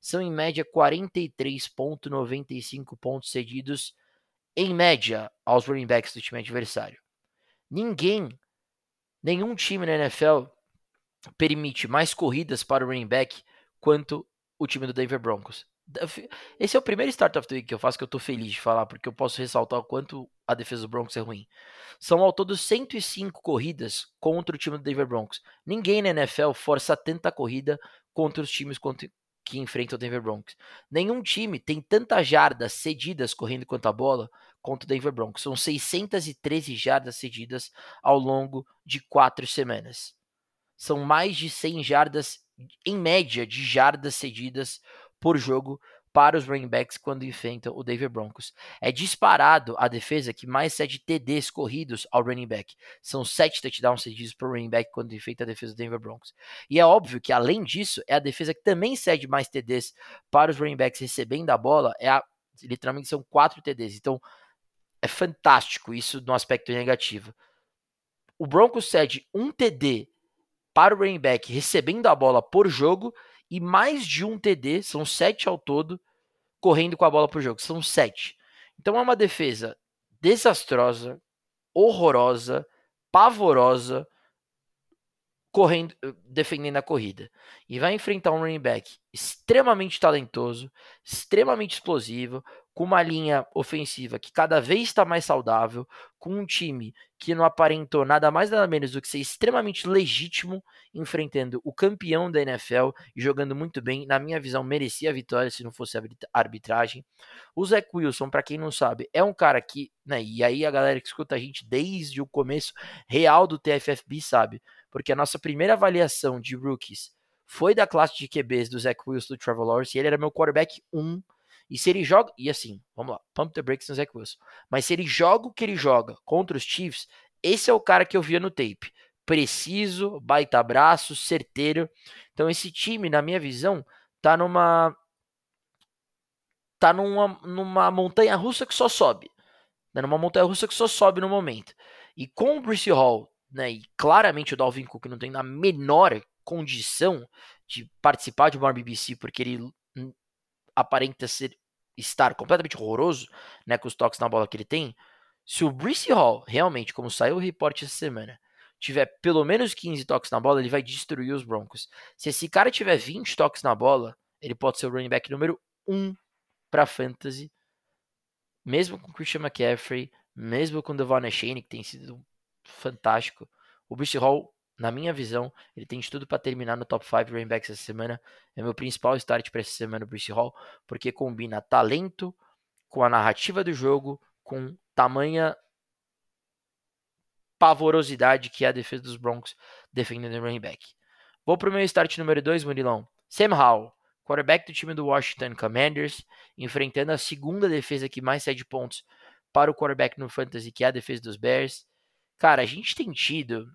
São em média 43,95 pontos cedidos em média aos running backs do time adversário. Ninguém, nenhum time na NFL permite mais corridas para o running back quanto o time do Denver Broncos. Esse é o primeiro Start of the Week que eu faço que eu tô feliz de falar, porque eu posso ressaltar o quanto a defesa do Broncos é ruim. São ao todo 105 corridas contra o time do Denver Broncos. Ninguém na NFL força tanta corrida contra os times que enfrentam o Denver Broncos. Nenhum time tem tantas jardas cedidas correndo quanto a bola contra o Denver Broncos. São 613 jardas cedidas ao longo de quatro semanas. São mais de 100 jardas, em média, de jardas cedidas por jogo para os running backs quando enfrentam o Denver Broncos. É disparado a defesa que mais cede TDs corridos ao running back. São sete touchdowns cedidos por running back quando enfrenta a defesa do Denver Broncos. E é óbvio que, além disso, é a defesa que também cede mais TDs para os running backs recebendo a bola. É a, literalmente são quatro TDs. Então, é fantástico isso no aspecto negativo. O Broncos cede um TD para o running back recebendo a bola por jogo e mais de um TD, são sete ao todo, correndo com a bola por jogo. São sete. Então é uma defesa desastrosa, horrorosa, pavorosa, correndo, defendendo a corrida. E vai enfrentar um running back extremamente talentoso, extremamente explosivo, com uma linha ofensiva que cada vez está mais saudável, com um time que não aparentou nada mais nada menos do que ser extremamente legítimo enfrentando o campeão da NFL e jogando muito bem, na minha visão merecia a vitória se não fosse a arbitragem. O Zach Wilson, para quem não sabe, é um cara que, né, e aí a galera que escuta a gente desde o começo real do TFFB sabe, porque a nossa primeira avaliação de rookies foi da classe de QBs do Zach Wilson do Trevor Lawrence, e ele era meu quarterback 1 e se ele joga. E assim, vamos lá, pump the brakes no Zach Wilson. Mas se ele joga o que ele joga contra os Chiefs, esse é o cara que eu via no tape. Preciso, baita braço, certeiro. Então esse time, na minha visão, tá numa. Tá numa, numa montanha russa que só sobe. Né? Numa montanha russa que só sobe no momento. E com o Bruce Hall, né? E claramente o Dalvin Cook não tem a menor condição de participar de uma BBC, porque ele aparenta ser estar completamente horroroso, né, com os toques na bola que ele tem, se o Brice Hall, realmente, como saiu o reporte essa semana, tiver pelo menos 15 toques na bola, ele vai destruir os Broncos. Se esse cara tiver 20 toques na bola, ele pode ser o running back número 1 para fantasy, mesmo com Christian McCaffrey, mesmo com Devon Shane, que tem sido fantástico. O Brice Hall, na minha visão, ele tem de tudo para terminar no top 5 running backs essa semana. É meu principal start para essa semana o Brice Hall, porque combina talento com a narrativa do jogo, com tamanha pavorosidade que é a defesa dos Broncos defendendo o running back. Vou para o meu start número 2, Murilão. Sam Howell, quarterback do time do Washington Commanders, enfrentando a segunda defesa que mais cede pontos para o quarterback no fantasy, que é a defesa dos Bears. Cara, a gente tem tido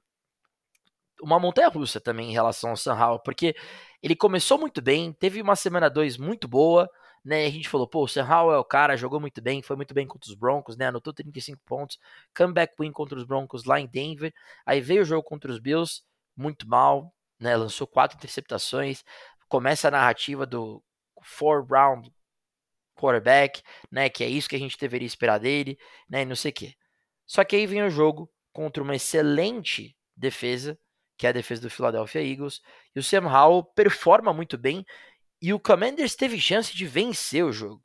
uma montanha russa também em relação ao Howell, porque ele começou muito bem, teve uma semana 2 muito boa, né? A gente falou, pô, o Howell é o cara, jogou muito bem, foi muito bem contra os Broncos, né? Anotou 35 pontos, comeback win contra os Broncos lá em Denver. Aí veio o jogo contra os Bills, muito mal, né? Lançou quatro interceptações. Começa a narrativa do four round quarterback, né? Que é isso que a gente deveria esperar dele, né? E não sei o quê. Só que aí vem o jogo contra uma excelente defesa, que é a defesa do Philadelphia Eagles, e o Sam Howell performa muito bem e o Commanders teve chance de vencer o jogo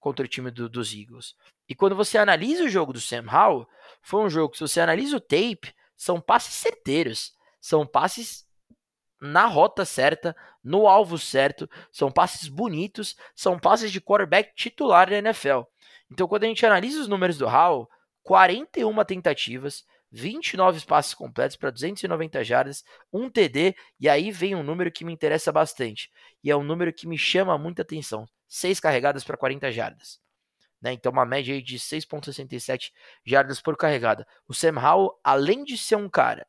contra o time do, dos Eagles. E quando você analisa o jogo do Sam Howell, foi um jogo que, se você analisa o tape, são passes certeiros. São passes na rota certa, no alvo certo, são passes bonitos, são passes de quarterback titular da NFL. Então, quando a gente analisa os números do Howell, 41 tentativas, 29 passes completos para 290 jardas, um TD, e aí vem um número que me interessa bastante, e é um número que me chama muita atenção: 6 carregadas para 40 jardas. Né? Então, uma média de 6,67 jardas por carregada. O Sam Howell, além de ser um cara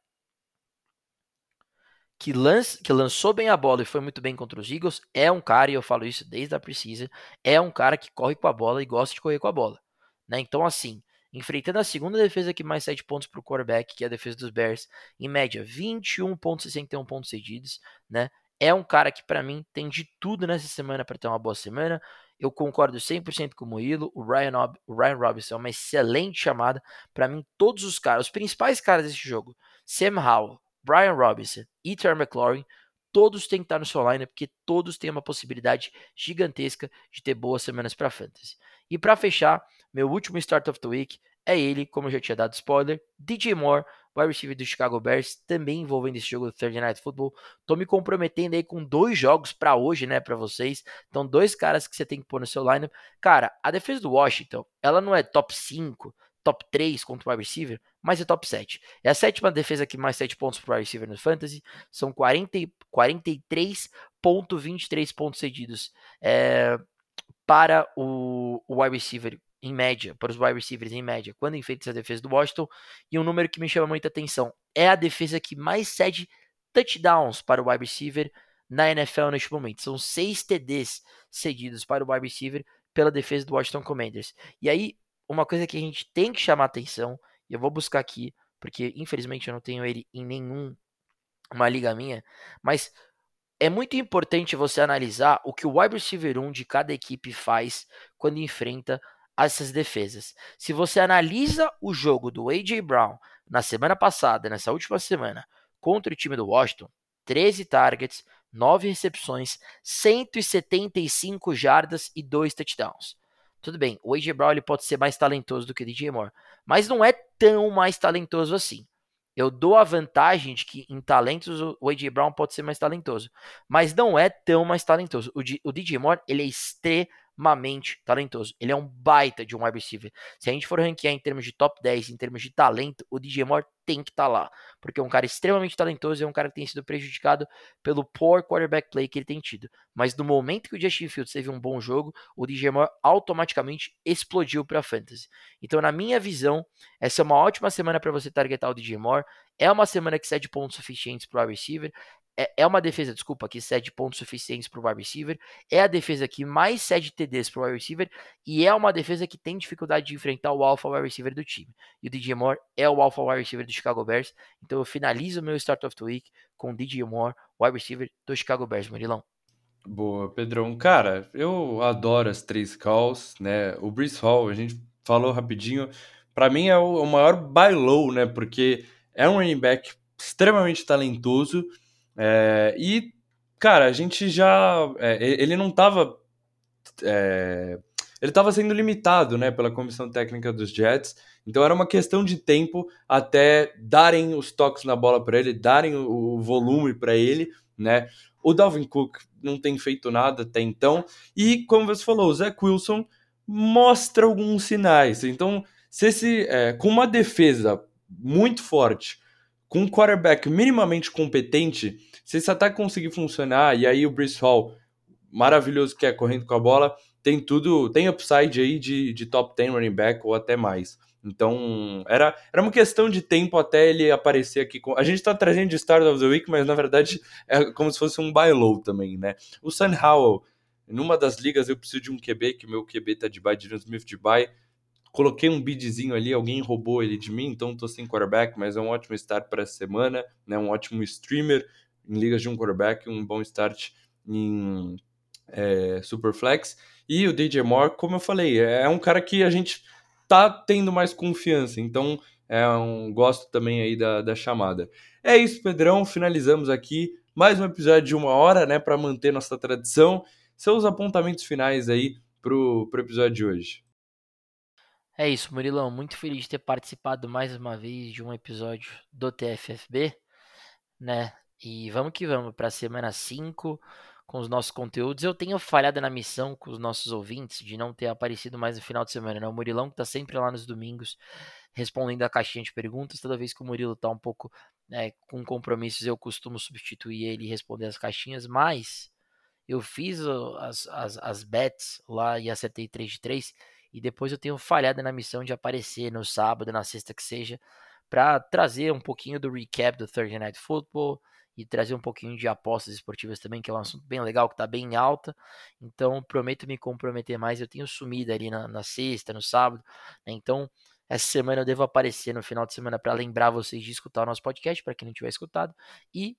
que, lança, que lançou bem a bola e foi muito bem contra os Eagles, é um cara, e eu falo isso desde a precisa, é um cara que corre com a bola e gosta de correr com a bola. Né? Então, assim, enfrentando a segunda defesa que mais 7 pontos para o quarterback, que é a defesa dos Bears, em média 21,61 pontos cedidos, né? É um cara que para mim tem de tudo nessa semana para ter uma boa semana. Eu concordo 100% com o Murilo, o Ryan, o Ryan Robinson é uma excelente chamada. Para mim, todos os caras, os principais caras desse jogo, Sam Howell, Brian Robinson e Terry McLaurin, todos têm que estar no seu line, porque todos têm uma possibilidade gigantesca de ter boas semanas para fantasy. E para fechar, meu último start of the week é ele, como eu já tinha dado spoiler, DJ Moore, wide receiver do Chicago Bears, também envolvendo esse jogo do Thursday Night Football. Tô me comprometendo aí com dois jogos para hoje, né, para vocês. Então, dois caras que você tem que pôr no seu lineup. Cara, a defesa do Washington, ela não é top 5, top 3 contra o wide receiver, mas é top 7. É a sétima defesa que mais 7 pontos para o wide receiver no Fantasy. São 43,23 pontos cedidos é, para o, o wide receiver em média, para os wide receivers em média, quando enfrenta essa defesa do Washington. E um número que me chama muita atenção é a defesa que mais cede touchdowns para o wide receiver na NFL neste momento. São seis TDs cedidos para o wide receiver pela defesa do Washington Commanders. E aí, uma coisa que a gente tem que chamar atenção, e eu vou buscar aqui, porque infelizmente eu não tenho ele em nenhum uma liga minha, mas é muito importante você analisar o que o wide receiver 1 de cada equipe faz quando enfrenta essas defesas. Se você analisa o jogo do A.J. Brown na semana passada, nessa última semana, contra o time do Washington, 13 targets, 9 recepções, 175 jardas e 2 touchdowns. Tudo bem, o A.J. Brown ele pode ser mais talentoso do que o DJ Moore, mas não é tão mais talentoso assim. Eu dou a vantagem de que em talentos o A.J. Brown pode ser mais talentoso, mas não é tão mais talentoso. O, o DJ Moore ele é extremamente extremamente talentoso. Ele é um baita de um wide receiver. Se a gente for ranquear em termos de top 10, em termos de talento, o DJ Moore tem que estar tá lá. Porque é um cara extremamente talentoso e é um cara que tem sido prejudicado pelo poor quarterback play que ele tem tido. Mas no momento que o Justin Fields teve um bom jogo, o DJ Moore automaticamente explodiu para fantasy. Então, na minha visão, essa é uma ótima semana para você targetar o DJ Moore. É uma semana que cede pontos suficientes para o receiver é, é uma defesa, desculpa, que cede pontos suficientes para o wide receiver, é a defesa que mais cede TDs para o wide receiver e é uma defesa que tem dificuldade de enfrentar o alpha wide receiver do time. E o DJ Moore é o alpha wide receiver do Chicago Bears, então eu finalizo o meu start of the week com o DJ Moore, wide receiver do Chicago Bears, Murilão. Boa, Pedrão. Cara, eu adoro as três calls, né? O Brees Hall, a gente falou rapidinho, para mim é o, o maior buy low, né? Porque é um running back extremamente talentoso é, e, cara, a gente já. É, ele não tava. É, ele estava sendo limitado né, pela comissão técnica dos Jets, então era uma questão de tempo até darem os toques na bola para ele, darem o, o volume para ele, né? O Dalvin Cook não tem feito nada até então. E, como você falou, o Zach Wilson mostra alguns sinais. Então, se esse, é, com uma defesa muito forte, com um quarterback minimamente competente, se esse ataque conseguir funcionar, e aí o Brice Hall, maravilhoso que é correndo com a bola, tem tudo, tem upside aí de, de top 10 running back ou até mais. Então, era, era uma questão de tempo até ele aparecer aqui. Com... A gente tá trazendo de Start of the Week, mas na verdade é como se fosse um buy low também, né? O Sam Howell, numa das ligas eu preciso de um QB, que meu QB tá de buy, de Smith de buy. Coloquei um bidzinho ali, alguém roubou ele de mim, então tô sem quarterback, mas é um ótimo start para essa semana, né? Um ótimo streamer em ligas de um quarterback, um bom start em é, Superflex. E o DJ Moore, como eu falei, é um cara que a gente tá tendo mais confiança. Então, é um gosto também aí da, da chamada. É isso, Pedrão. Finalizamos aqui mais um episódio de uma hora, né, para manter nossa tradição. Seus apontamentos finais aí pro, pro episódio de hoje. É isso, Murilão. Muito feliz de ter participado mais uma vez de um episódio do TFFB, né? E vamos que vamos para a semana 5 com os nossos conteúdos. Eu tenho falhado na missão com os nossos ouvintes de não ter aparecido mais no final de semana. Né? O Murilão que tá sempre lá nos domingos respondendo a caixinha de perguntas. Toda vez que o Murilo tá um pouco né, com compromissos, eu costumo substituir ele e responder as caixinhas, mas eu fiz as, as, as bets lá e acertei 3 de 3 e depois eu tenho falhado na missão de aparecer no sábado, na sexta que seja, para trazer um pouquinho do recap do Thursday Night Football, e trazer um pouquinho de apostas esportivas também, que é um assunto bem legal, que está bem em alta. Então, prometo me comprometer mais. Eu tenho sumido ali na, na sexta, no sábado. Né? Então, essa semana eu devo aparecer no final de semana para lembrar vocês de escutar o nosso podcast, para quem não tiver escutado. E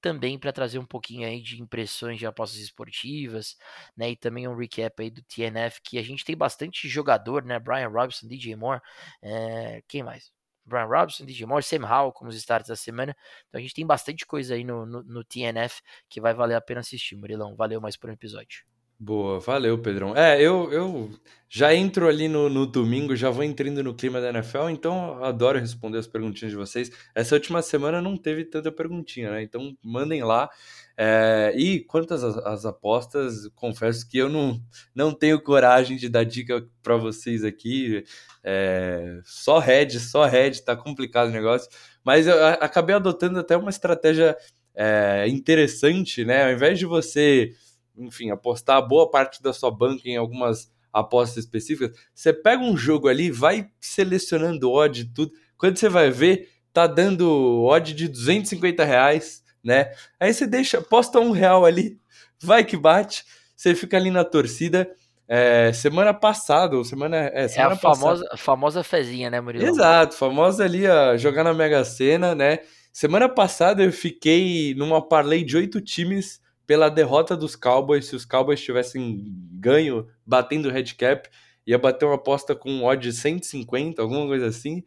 também para trazer um pouquinho aí de impressões de apostas esportivas, né? E também um recap aí do TNF, que a gente tem bastante jogador, né? Brian Robinson, DJ Moore, é... quem mais? Brian Robinson, DJ Moore, Sam Howell como os starts da semana. Então a gente tem bastante coisa aí no, no, no TNF que vai valer a pena assistir, Murilão. Valeu mais por um episódio. Boa, valeu, Pedrão. É, eu, eu já entro ali no, no domingo, já vou entrando no clima da NFL, então adoro responder as perguntinhas de vocês. Essa última semana não teve tanta perguntinha, né? Então mandem lá. É, e quanto às, às, apostas, confesso que eu não, não tenho coragem de dar dica para vocês aqui. É, só head, só head, tá complicado o negócio. Mas eu acabei adotando até uma estratégia é, interessante, né? Ao invés de você enfim, apostar boa parte da sua banca em algumas apostas específicas, você pega um jogo ali, vai selecionando odd tudo. Quando você vai ver, tá dando odd de 250 reais, né? Aí você deixa, aposta um real ali, vai que bate, você fica ali na torcida. É, semana passada, ou semana, é, semana é a famosa, passada. famosa fezinha, né, Murilo? Exato, famosa ali a jogar na Mega Sena, né? Semana passada eu fiquei numa parlay de oito times pela derrota dos Cowboys. Se os Cowboys tivessem ganho batendo o headcap, ia bater uma aposta com um odd de 150, alguma coisa assim.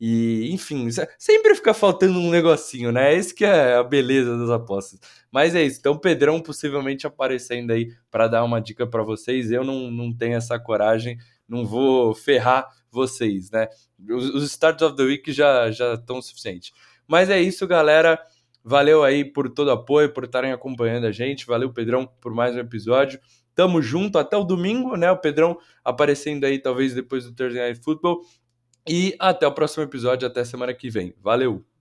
E, enfim, sempre fica faltando um negocinho, né? Esse que é a beleza das apostas. Mas é isso. Então, Pedrão possivelmente aparecendo aí para dar uma dica para vocês. Eu não, não tenho essa coragem, não vou ferrar vocês, né? Os, os Starts of the Week já já estão suficiente. Mas é isso, galera. Valeu aí por todo o apoio, por estarem acompanhando a gente. Valeu, Pedrão, por mais um episódio. Tamo junto até o domingo, né? O Pedrão aparecendo aí, talvez depois do Thursday Night Football. E até o próximo episódio, até semana que vem. Valeu!